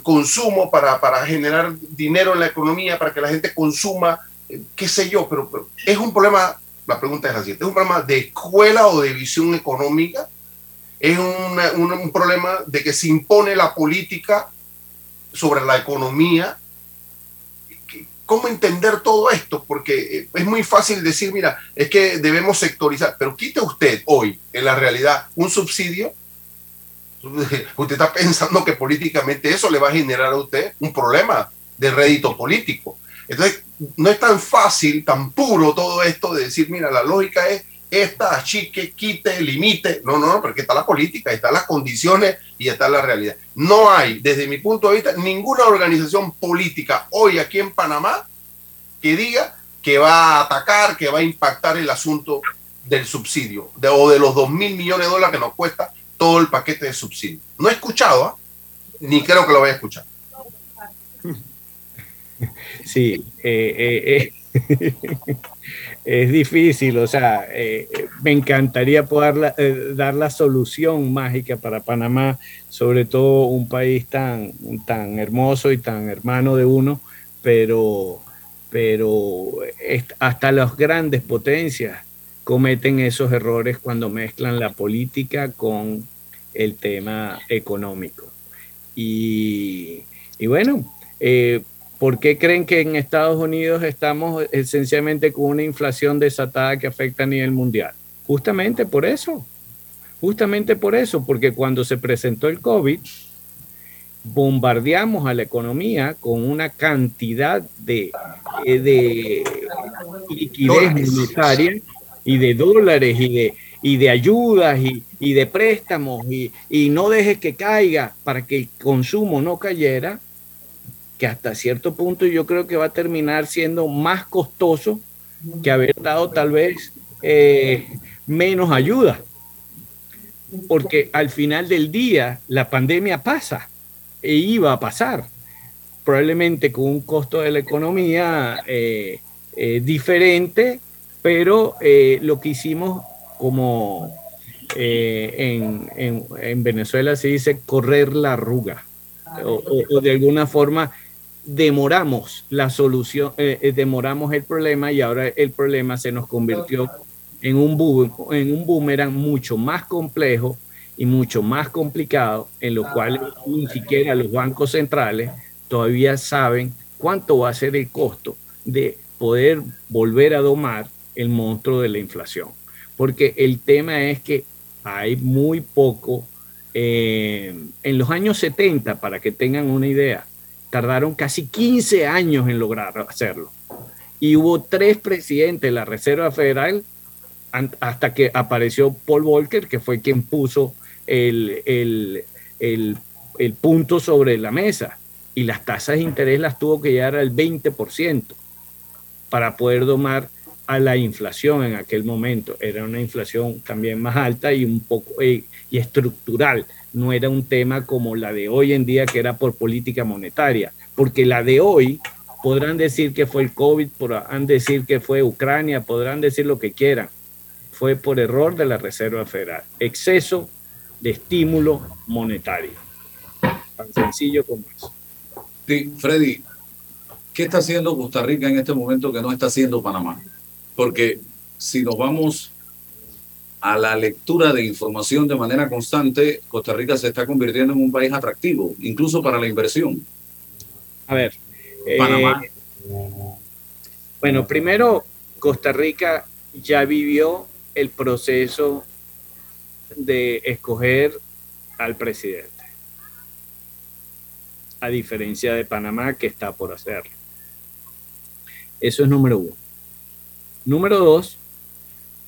consumo, para, para, generar dinero en la economía, para que la gente consuma, qué sé yo, pero, es un problema, la pregunta es la siguiente, ¿es un problema de escuela o de visión económica? ¿Es un problema de que se impone la política sobre la economía? cómo entender todo esto, porque eh, es muy fácil decir, mira, es que debemos sectorizar, pero quite usted hoy, en la realidad, un subsidio, usted está pensando que políticamente eso le va a generar a usted un problema de rédito político. Entonces, no es tan fácil, tan puro todo esto de decir, mira, la lógica es esta, achique, quite, limite. No, no, no, porque está la política, están las condiciones y está la realidad. No hay, desde mi punto de vista, ninguna organización política hoy aquí en Panamá que diga que va a atacar, que va a impactar el asunto del subsidio de, o de los 2 mil millones de dólares que nos cuesta todo el paquete de subsidio. No he escuchado, ¿ah? ni creo que lo vaya a escuchar.
Sí, eh, eh, eh es difícil, o sea, me encantaría poder dar la solución mágica para Panamá, sobre todo un país tan, tan hermoso y tan hermano de uno, pero, pero hasta las grandes potencias cometen esos errores cuando mezclan la política con el tema económico. Y, y bueno, ¿Por qué creen que en Estados Unidos estamos esencialmente con una inflación desatada que afecta a nivel mundial? Justamente por eso. Justamente por eso, porque cuando se presentó el COVID, bombardeamos a la economía con una cantidad de, eh, de liquidez monetaria y de dólares y de, y de ayudas y, y de préstamos y, y no dejes que caiga para que el consumo no cayera que hasta cierto punto yo creo que va a terminar siendo más costoso que haber dado tal vez eh, menos ayuda. Porque al final del día la pandemia pasa e iba a pasar, probablemente con un costo de la economía eh, eh, diferente, pero lo que hicimos como en, en, Venezuela se dice correr la arruga, o de alguna forma demoramos la solución, eh, eh, demoramos el problema y ahora el problema se nos convirtió en un, boom, en un boomerang mucho más complejo y mucho más complicado, en lo cual ni siquiera los bancos centrales todavía saben cuánto va a ser el costo de poder volver a domar el monstruo de la inflación. Porque el tema es que hay muy poco, eh, en los años 70, para que tengan una idea, tardaron casi 15 años en lograr hacerlo. Y hubo tres presidentes de la Reserva Federal hasta que apareció Paul Volcker, que fue quien puso el, el, el, punto sobre la mesa. Y las tasas de interés las tuvo que llegar al 20% para poder domar a la inflación en aquel momento. Era una inflación también más alta y un poco y estructural. No era un tema como la de hoy en día que era por política monetaria, porque la de hoy podrán decir que fue el COVID, podrán decir que fue Ucrania, podrán decir lo que quieran. Fue por error de la Reserva Federal. Exceso de estímulo monetario. Tan sencillo como eso.
Sí, Freddy, ¿qué está haciendo Costa Rica en este momento que no está haciendo Panamá? Porque si nos vamos a la lectura de información de manera constante, Costa Rica se está convirtiendo en un país atractivo, incluso para la inversión.
A ver. Panamá. Eh, bueno, primero, Costa Rica ya vivió el proceso de escoger al presidente, a diferencia de Panamá que está por hacerlo. Eso es número uno. Número dos,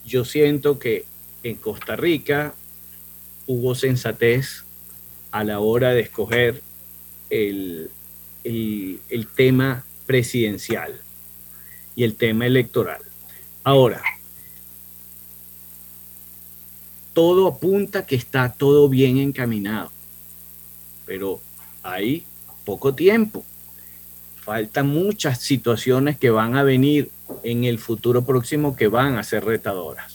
yo siento que en Costa Rica hubo sensatez a la hora de escoger el, el tema presidencial y el tema electoral. Ahora, todo apunta que está todo bien encaminado, pero hay poco tiempo. Faltan muchas situaciones que van a venir en el futuro próximo que van a ser retadoras.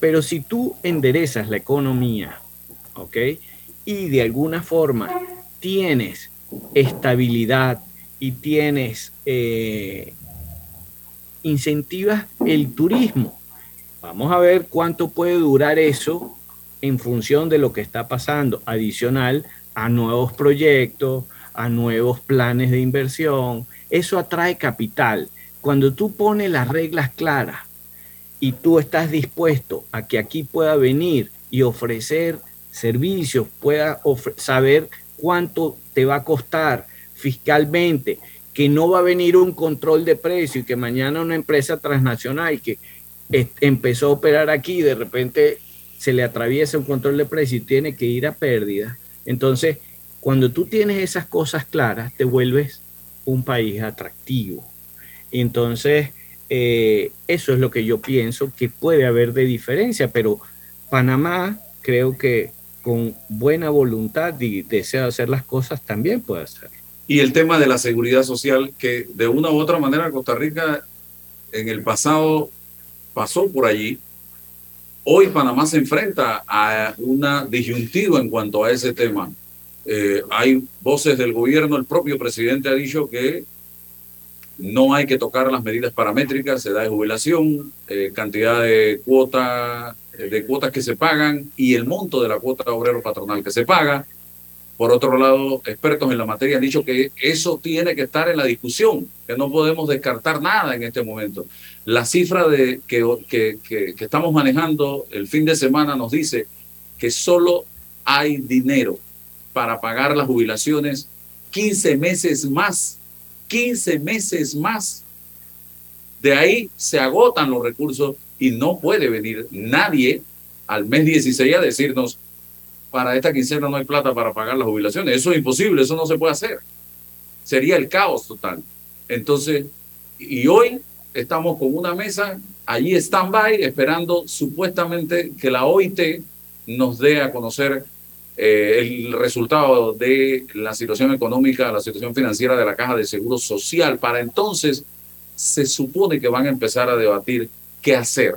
Pero si tú enderezas la economía, ¿ok? Y de alguna forma tienes estabilidad y tienes eh, incentivas el turismo, Vamos a ver cuánto puede durar eso en función de lo que está pasando, adicional a nuevos proyectos, a nuevos planes de inversión. Eso atrae capital. Cuando tú pones las reglas claras y tú estás dispuesto a que aquí pueda venir y ofrecer servicios, pueda saber cuánto te va a costar fiscalmente, que no va a venir un control de precio y que mañana una empresa transnacional que empezó a operar aquí de repente se le atraviesa un control de precio y tiene que ir a pérdida. Entonces, cuando tú tienes esas cosas claras, te vuelves un país atractivo. Entonces, eh, eso es lo que yo pienso que puede haber de diferencia, pero Panamá creo que con buena voluntad y deseo hacer las cosas también puede hacerlo.
Y el tema de la seguridad social, que de una u otra manera Costa Rica en el pasado pasó por allí. Hoy Panamá se enfrenta a una disyuntiva en cuanto a ese tema. Eh, hay voces del gobierno, el propio presidente ha dicho que no hay que tocar las medidas paramétricas, se da de jubilación, eh, cantidad de cuota, de cuotas que se pagan y el monto de la cuota obrero patronal que se paga. Por otro lado, expertos en la materia han dicho que eso tiene que estar en la discusión, que no podemos descartar nada en este momento. La cifra de, que, que, que, estamos manejando el fin de semana nos dice que solo hay dinero para pagar las jubilaciones 15 meses más, 15 meses más. De ahí se agotan los recursos y no puede venir nadie al mes 16 a decirnos, para esta quincena no hay plata para pagar las jubilaciones. Eso es imposible, eso no se puede hacer. Sería el caos total. Entonces, y hoy estamos con una mesa allí stand-by esperando supuestamente que la OIT nos dé a conocer eh, el resultado de la situación económica, la situación financiera de la Caja de Seguro Social. Para entonces se supone que van a empezar a debatir qué hacer.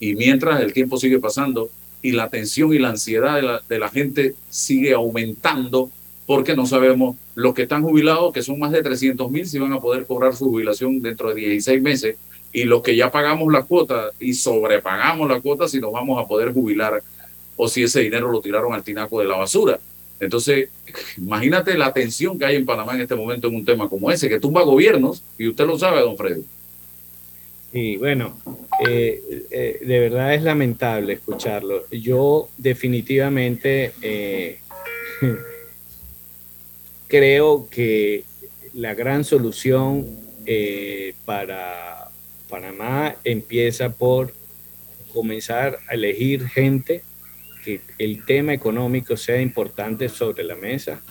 Y mientras el tiempo sigue pasando, y la tensión y la ansiedad de la, de la gente sigue aumentando porque no sabemos los que están jubilados, que son más de 300 mil, si van a poder cobrar su jubilación dentro de 16 meses, y los que ya pagamos la cuota y sobrepagamos la cuota, si nos vamos a poder jubilar o si ese dinero lo tiraron al tinaco de la basura. Entonces, imagínate la tensión que hay en Panamá en este momento en un tema como ese, que tumba gobiernos, y usted lo sabe, don Freddy.
Sí, bueno, eh, eh, de verdad es lamentable escucharlo. Yo definitivamente eh, creo que la gran solución para Panamá empieza por comenzar a elegir gente que el tema económico sea importante sobre la mesa,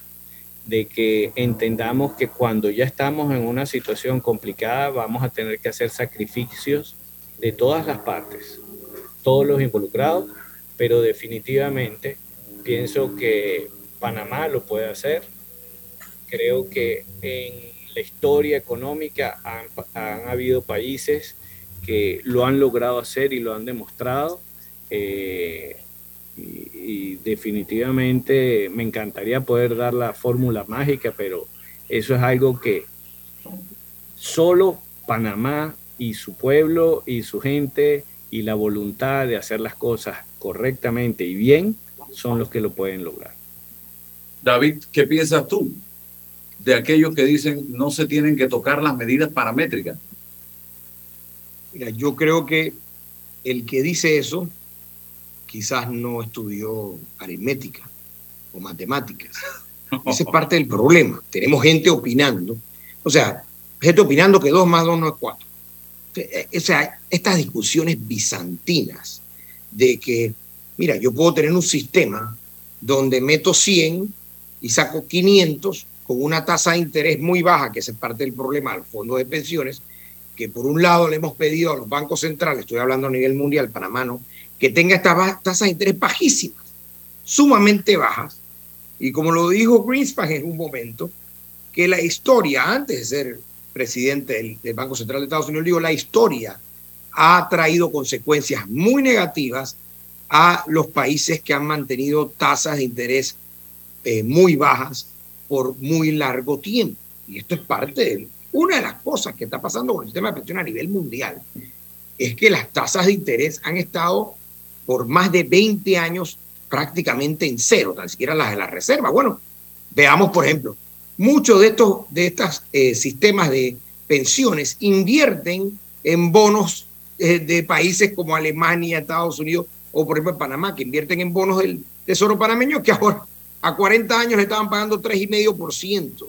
de que entendamos que cuando ya estamos en una situación complicada vamos a tener que hacer sacrificios de todas las partes, todos los involucrados, pero definitivamente pienso que Panamá lo puede hacer. Creo que en la historia económica han, habido países que lo han logrado hacer y lo han demostrado. Eh, y, definitivamente me encantaría poder dar la fórmula mágica, pero eso es algo que solo Panamá y su pueblo y su gente y la voluntad de hacer las cosas correctamente y bien son los que lo pueden lograr.
David, ¿qué piensas tú de aquellos que dicen no se tienen que tocar las medidas paramétricas?
Mira, yo creo que el que dice eso quizás no estudió aritmética o matemáticas. Ese es parte del problema. Tenemos gente opinando. O sea, gente opinando que 2 más 2 no es 4. Eh, o sea, estas discusiones bizantinas de que, mira, yo puedo tener un sistema donde meto 100 y saco 500 con una tasa de interés muy baja, que es parte del problema al fondo de pensiones, que por un lado le hemos pedido a los bancos centrales, estoy hablando a nivel mundial, Panamá no, que tenga estas tasas de interés bajísimas, sumamente bajas. Y como lo dijo Greenspan en un momento, que la historia, antes de ser presidente del, Banco Central de Estados Unidos, digo, la historia ha traído consecuencias muy negativas a los países que han mantenido tasas de interés eh, muy bajas por muy largo tiempo. Y esto es parte de una de las cosas que está pasando con el sistema de pensión a nivel mundial, es que las tasas de interés han estado por más de 20 años prácticamente en cero, tan siquiera las de la reserva. Bueno, veamos, por ejemplo, muchos de estos de estos, eh, sistemas de pensiones invierten en bonos eh, de países como Alemania, Estados Unidos o, por ejemplo, Panamá, que invierten en bonos del Tesoro panameño que ahora a 40 años le estaban pagando 3,5%.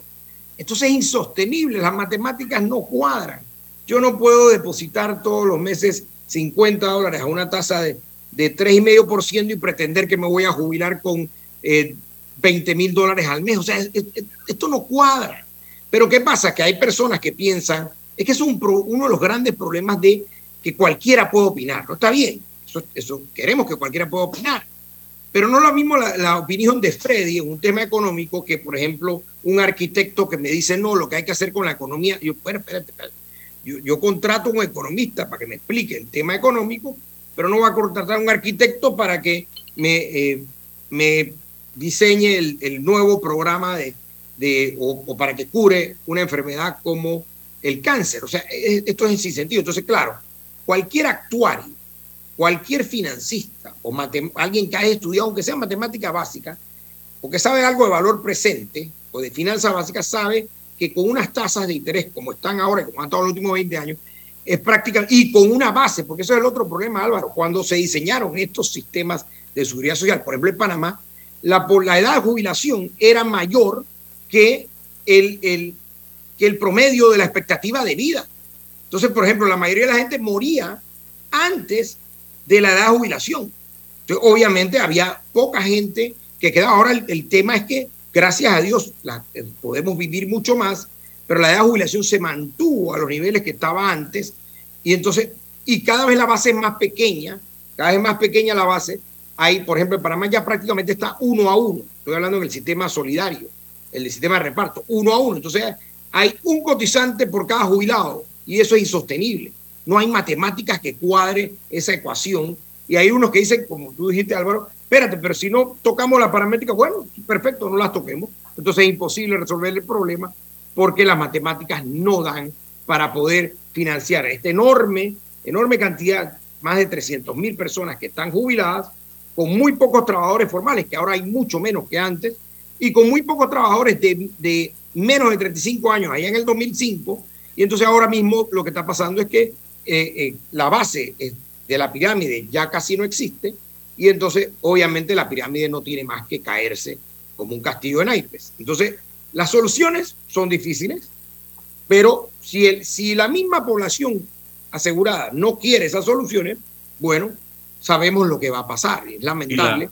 Entonces es insostenible, las matemáticas no cuadran. Yo no puedo depositar todos los meses 50 dólares a una tasa de de 3,5% y pretender que me voy a jubilar con 20 eh, mil dólares al mes. O sea, esto no cuadra. Pero ¿qué pasa? Que hay personas que piensan, es que es un uno de los grandes problemas de que cualquiera puede opinar. No está bien, eso, queremos que cualquiera pueda opinar. Pero no lo mismo la, opinión de Freddy en un tema económico que, por ejemplo, un arquitecto que me dice, no, lo que hay que hacer con la economía. Yo, bueno, espérate, espérate. Yo, yo contrato a un economista para que me explique el tema económico pero no va a contratar a un arquitecto para que me, eh, me diseñe el, nuevo programa de, de o, para que cure una enfermedad como el cáncer. O sea, esto es sin sentido. Entonces, claro, cualquier actuario, cualquier financista o alguien que haya estudiado, aunque sea matemática básica, o que sabe algo de valor presente o de finanzas básicas, sabe que con unas tasas de interés como están ahora, como han estado los últimos 20 años, es práctica y con una base, porque eso es el otro problema, Álvaro, cuando se diseñaron estos sistemas de seguridad social, por ejemplo en Panamá, la, la edad de jubilación era mayor que el, el, que el promedio de la expectativa de vida. Entonces, por ejemplo, la mayoría de la gente moría antes de la edad de jubilación. Entonces, obviamente había poca gente que quedaba. Ahora el, tema es que, gracias a Dios, la, eh, podemos vivir mucho más pero la edad de jubilación se mantuvo a los niveles que estaba antes y entonces, y cada vez la base es más pequeña, cada vez más pequeña la base. Hay, por ejemplo, en Panamá ya prácticamente está uno a uno. Estoy hablando en el sistema solidario, el sistema de reparto, uno a uno. Entonces, hay un cotizante por cada jubilado y eso es insostenible. No hay matemáticas que cuadre esa ecuación. Y hay unos que dicen, como tú dijiste, Álvaro, espérate, pero si no tocamos la paramétrica, bueno, perfecto, no las toquemos. Entonces es imposible resolver el problema porque las matemáticas no dan para poder financiar esta enorme, enorme cantidad, más de 300 mil personas que están jubiladas con muy pocos trabajadores formales, que ahora hay mucho menos que antes, y con muy pocos trabajadores de, de menos de 35 años, allá en el 2005, y entonces ahora mismo lo que está pasando es que eh, eh, la base de la pirámide ya casi no existe, y entonces obviamente la pirámide no tiene más que caerse como un castillo de naipes. Entonces, las soluciones son difíciles, pero si, el, si la misma población asegurada no quiere esas soluciones, bueno, sabemos lo que va a pasar. Es lamentable,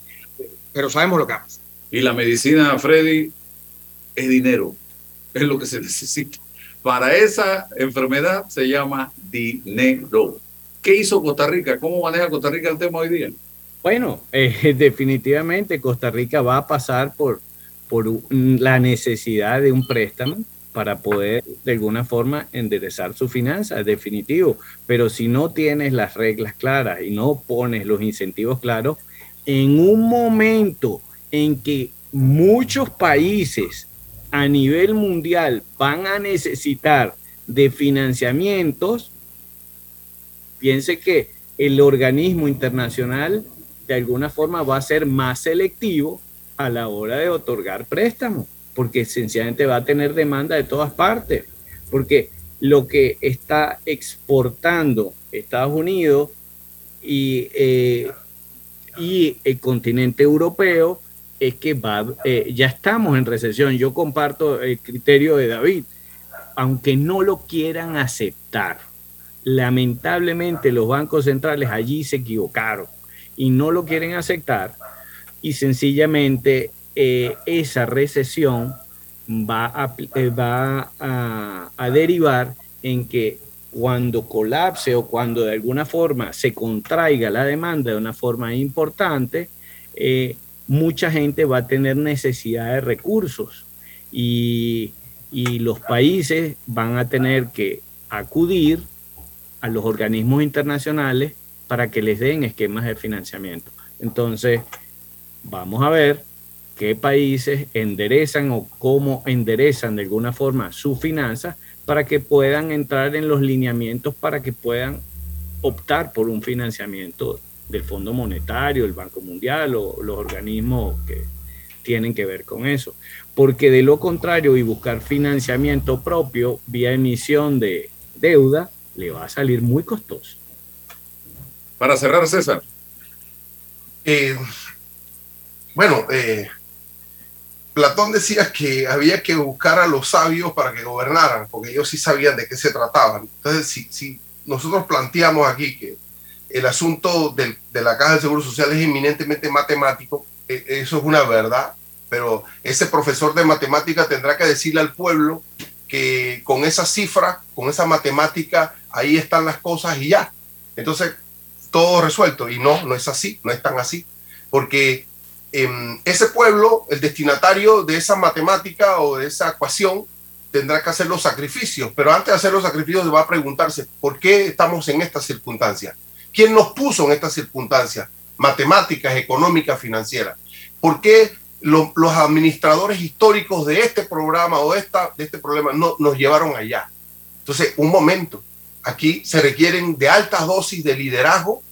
pero sabemos lo que va a pasar.
Y la medicina, Freddy, es dinero, es lo que se necesita. Para esa enfermedad se llama dinero. ¿Qué hizo Costa Rica? ¿Cómo maneja Costa Rica el tema hoy día?
Bueno, eh, definitivamente Costa Rica va a pasar por, por la necesidad de un préstamo para poder de alguna forma enderezar su finanza, definitivo. Pero si no tienes las reglas claras y no pones los incentivos claros, en un momento en que muchos países a nivel mundial van a necesitar de financiamientos, piense que el organismo internacional de alguna forma va a ser más selectivo a la hora de otorgar préstamos, porque sencillamente va a tener demanda de todas partes, porque lo que está exportando Estados Unidos y, eh, y el continente europeo es que va, eh, ya estamos en recesión. Yo comparto el criterio de David, aunque no lo quieran aceptar. Lamentablemente los bancos centrales allí se equivocaron y no lo quieren aceptar y sencillamente eh, esa recesión va, a, eh, a, derivar en que cuando colapse o cuando de alguna forma se contraiga la demanda de una forma importante, eh, mucha gente va a tener necesidad de recursos y, y, los países van a tener que acudir a los organismos internacionales para que les den esquemas de financiamiento. Entonces, vamos a ver qué países enderezan o cómo enderezan de alguna forma sus finanzas para que puedan entrar en los lineamientos para que puedan optar por un financiamiento del Fondo Monetario, el Banco Mundial o los organismos que tienen que ver con eso. Porque de lo contrario y buscar financiamiento propio vía emisión de deuda le va a salir muy costoso.
Para cerrar, César.
Eh, bueno, eh, Platón decía que había que buscar a los sabios para que gobernaran, porque ellos sí sabían de qué se trataban. Entonces, si, nosotros planteamos aquí que el asunto de la Caja de Seguro Social es eminentemente matemático, e, eso es una verdad, pero ese profesor de matemática tendrá que decirle al pueblo que con esa cifra, con esa matemática, ahí están las cosas y ya. Entonces, todo resuelto. Y no, no es así, no es tan así. Porque em, ese pueblo, el destinatario de esa matemática o de esa ecuación, tendrá que hacer los sacrificios. Pero antes de hacer los sacrificios va a preguntarse, ¿por qué estamos en esta circunstancia? ¿Quién nos puso en esta circunstancia? Matemáticas, económicas, financieras. ¿Por qué los administradores históricos de este programa o esta, de este problema no, nos llevaron allá? Entonces, un momento, Aquí se requieren de altas dosis de liderazgo,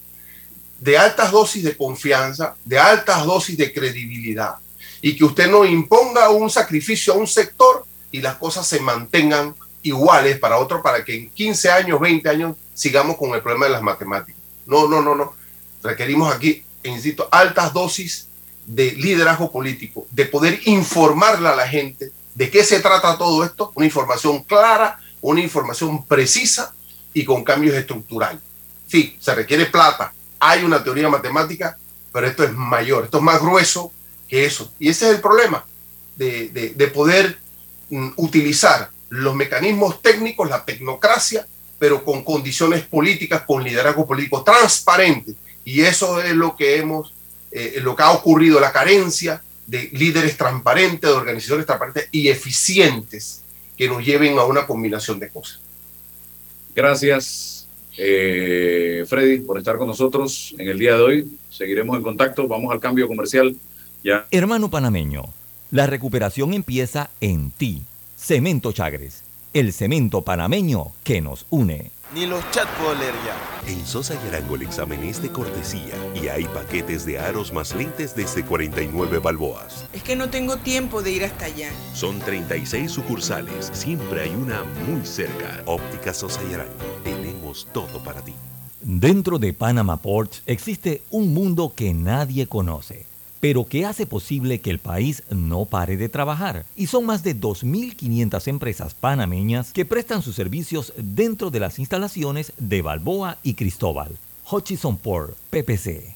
de altas dosis de confianza, de altas dosis de credibilidad. Y que usted no imponga un sacrificio a un sector y las cosas se mantengan iguales para otro, para que en 15 años, 20 años sigamos con el problema de las matemáticas. No, no, no, no. Requerimos aquí, insisto, altas dosis de liderazgo político, de poder informarle a la gente de qué se trata todo esto, una información clara, una información precisa y con cambios estructurales. Sí, se requiere plata, hay una teoría matemática, pero esto es mayor, esto es más grueso que eso. Y ese es el problema de, de, poder mm, utilizar los mecanismos técnicos, la tecnocracia, pero con condiciones políticas, con liderazgo político transparente. Y eso es lo que hemos, eh, lo que ha ocurrido, la carencia de líderes transparentes, de organizaciones transparentes y eficientes que nos lleven a una combinación de cosas.
Gracias, eh, Freddy, por estar con nosotros en el día de hoy. Seguiremos en contacto. Vamos al cambio comercial. Ya.
Hermano panameño, la recuperación empieza en ti. Cemento Chagres, el cemento panameño que nos une.
Ni los chats puedo leer ya.
En Sosa y Arango el examen es de cortesía y hay paquetes de aros más lentes desde 49 balboas.
Es que no tengo tiempo de ir hasta allá.
Son 36 sucursales, siempre hay una muy cerca. Óptica Sosa y Arango, todo para ti.
Dentro de Panama Ports existe un mundo que nadie conoce pero que hace posible que el país no pare de trabajar. Y son más de 2.500 empresas panameñas que prestan sus servicios dentro de las instalaciones de Balboa y Cristóbal. Hutchison Port, PPC.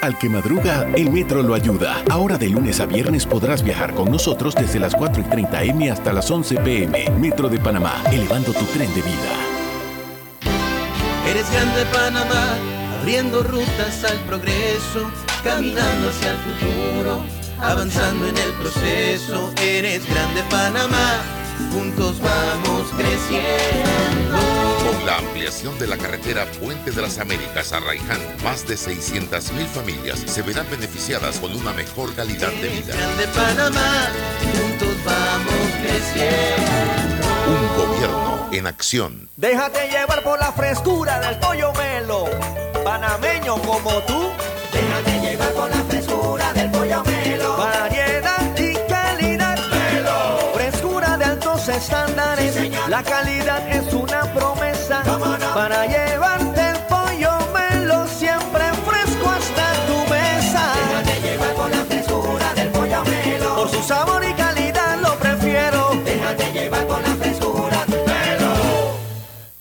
Al que madruga, el metro lo ayuda. Ahora de lunes a viernes podrás viajar con nosotros desde las 4 y 30 M hasta las 11 PM. Metro de Panamá, elevando tu tren de vida.
Eres grande Panamá, abriendo rutas al progreso, caminando hacia el futuro, avanzando en el proceso. Eres grande Panamá, juntos vamos creciendo.
Con la ampliación de la carretera Puente de las Américas a Raiján, más de 600 mil familias se verán beneficiadas con una mejor calidad de vida.
Grande Panamá, juntos vamos creciendo.
Un gobierno en acción.
Déjate llevar por la frescura del pollo melo, panameño como tú.
Déjate llevar por la
estándares.
Sí,
la calidad es una promesa para llevarte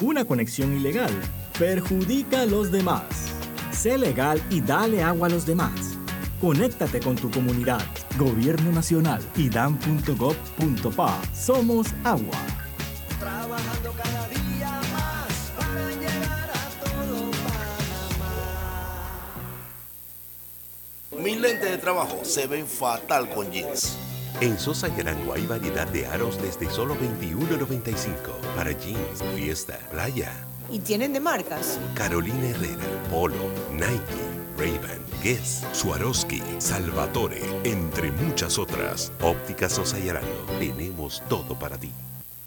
Una conexión ilegal perjudica a los demás. Sé legal y dale agua a los demás. Conéctate con tu comunidad. Gobierno Nacional y dan.gov.pa. Somos agua.
Trabajando cada día más para llegar a todo Panamá.
Mis lentes de trabajo se ven fatal con jeans.
En Sosa y Arango hay variedad de aros desde solo $21.95 para jeans, fiesta, playa.
¿Y tienen de marcas?
Carolina Herrera, Polo, Nike, Ray-Ban, Guess, Swarovski, Salvatore, entre muchas otras. Óptica Sosa y Arango, tenemos todo para ti.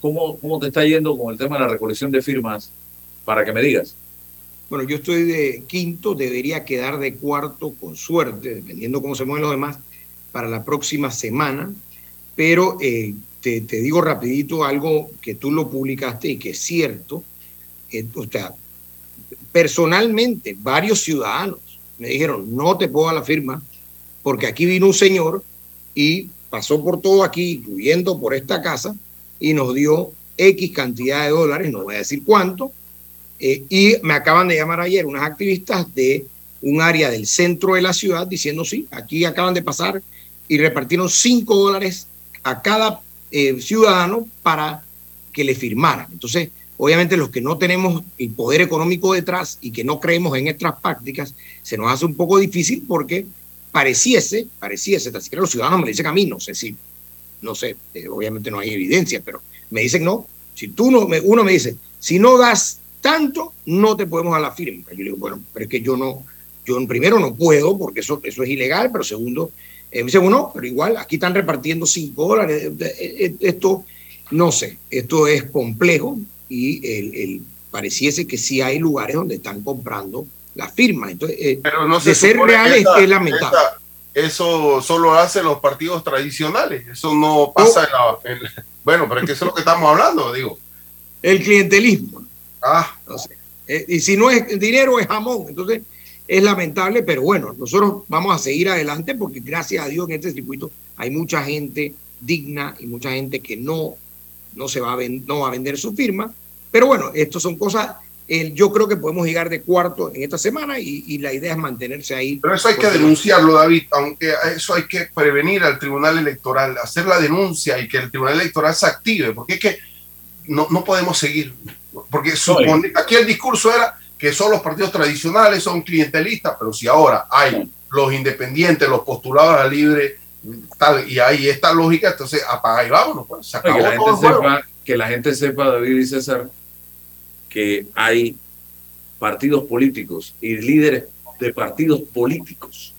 ¿cómo, ¿cómo te está yendo con el tema de la recolección de firmas? Para que me digas.
Bueno, yo estoy de quinto, debería quedar de cuarto con suerte, dependiendo cómo se mueven los demás. para la próxima semana, pero eh, te, digo rapidito algo que tú lo publicaste y que es cierto. Eh, o sea, personalmente, varios ciudadanos me dijeron, no te pongo la firma, porque aquí vino un señor y pasó por todo aquí, incluyendo por esta casa, y nos dio X cantidad de dólares, no voy a decir cuánto, eh, y me acaban de llamar ayer unas activistas de un área del centro de la ciudad diciendo, sí, aquí acaban de pasar y repartieron 5 dólares a cada eh, ciudadano para que le firmaran. Entonces, obviamente los que no tenemos el poder económico detrás y que no creemos en estas prácticas, se nos hace un poco difícil porque pareciese, pareciese, ni siquiera los ciudadanos me dicen a mí, no sé si, no sé, eh, obviamente no hay evidencia, pero me dicen no, si tú no, me, uno me dice, si no das tanto, no te podemos dar la firma. Yo digo, bueno, pero es que yo no, yo primero no puedo porque eso, eso es ilegal, pero segundo, eh, me dice, bueno, pero igual aquí están repartiendo 5 dólares, eh, esto, no sé, esto es complejo y el, pareciese que sí hay lugares donde están comprando la firma. Entonces, eh,
Pero no de ser real es lamentable. Eso solo hacen los partidos tradicionales. Eso no pasa en, la, Bueno, pero es que eso es lo que estamos hablando, digo.
El clientelismo. Ah. Eh, y si no es dinero, es jamón. Entonces, es lamentable, pero bueno, nosotros vamos a seguir adelante porque gracias a Dios en este circuito hay mucha gente digna y mucha gente que no, no, se va a, no va a vender su firma. Pero bueno, esto son cosas yo creo que podemos llegar de cuarto en esta semana y, la idea es mantenerse ahí.
Pero eso hay que denunciarlo, David, aunque eso hay que prevenir al Tribunal Electoral, hacer la denuncia y que el Tribunal Electoral se active, porque es que no, no podemos seguir. Porque aquí el discurso era que son los partidos tradicionales, son clientelistas, pero si ahora hay los independientes, los postulados a libre, tal, y ahí esta lógica, entonces apaga y vámonos, pues, se acabó
que, la gente sepa, que la gente sepa, David y César, que hay partidos políticos y líderes de partidos políticos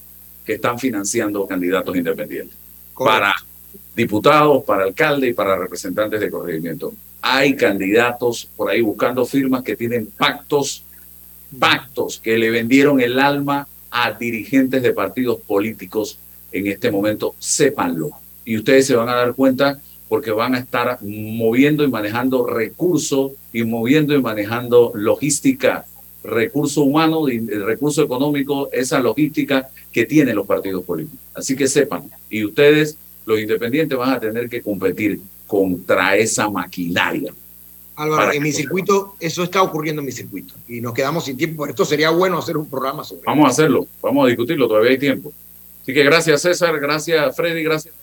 que están financiando candidatos independientes para diputados, para alcaldes y para representantes de corregimiento. Hay candidatos por ahí buscando firmas que tienen pactos, pactos que le vendieron el alma a dirigentes de partidos políticos en este momento, sépanlo. Y ustedes se van a dar cuenta porque van a estar moviendo y manejando recursos y moviendo y manejando logística, recurso humano y recurso económico, esa logística que tienen los partidos políticos. Así que sepan, y ustedes, los independientes, van a tener que competir contra esa maquinaria.
Álvaro, en mi circuito, eso está ocurriendo en mi circuito y nos quedamos sin tiempo. Por esto sería bueno hacer un programa sobre
Vamos a hacerlo, vamos a discutirlo, todavía hay tiempo. Así que gracias César, gracias Freddy, gracias.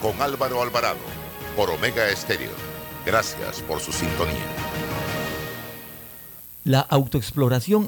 con Álvaro Alvarado por Omega Estéreo. Gracias por su sintonía.
La autoexploración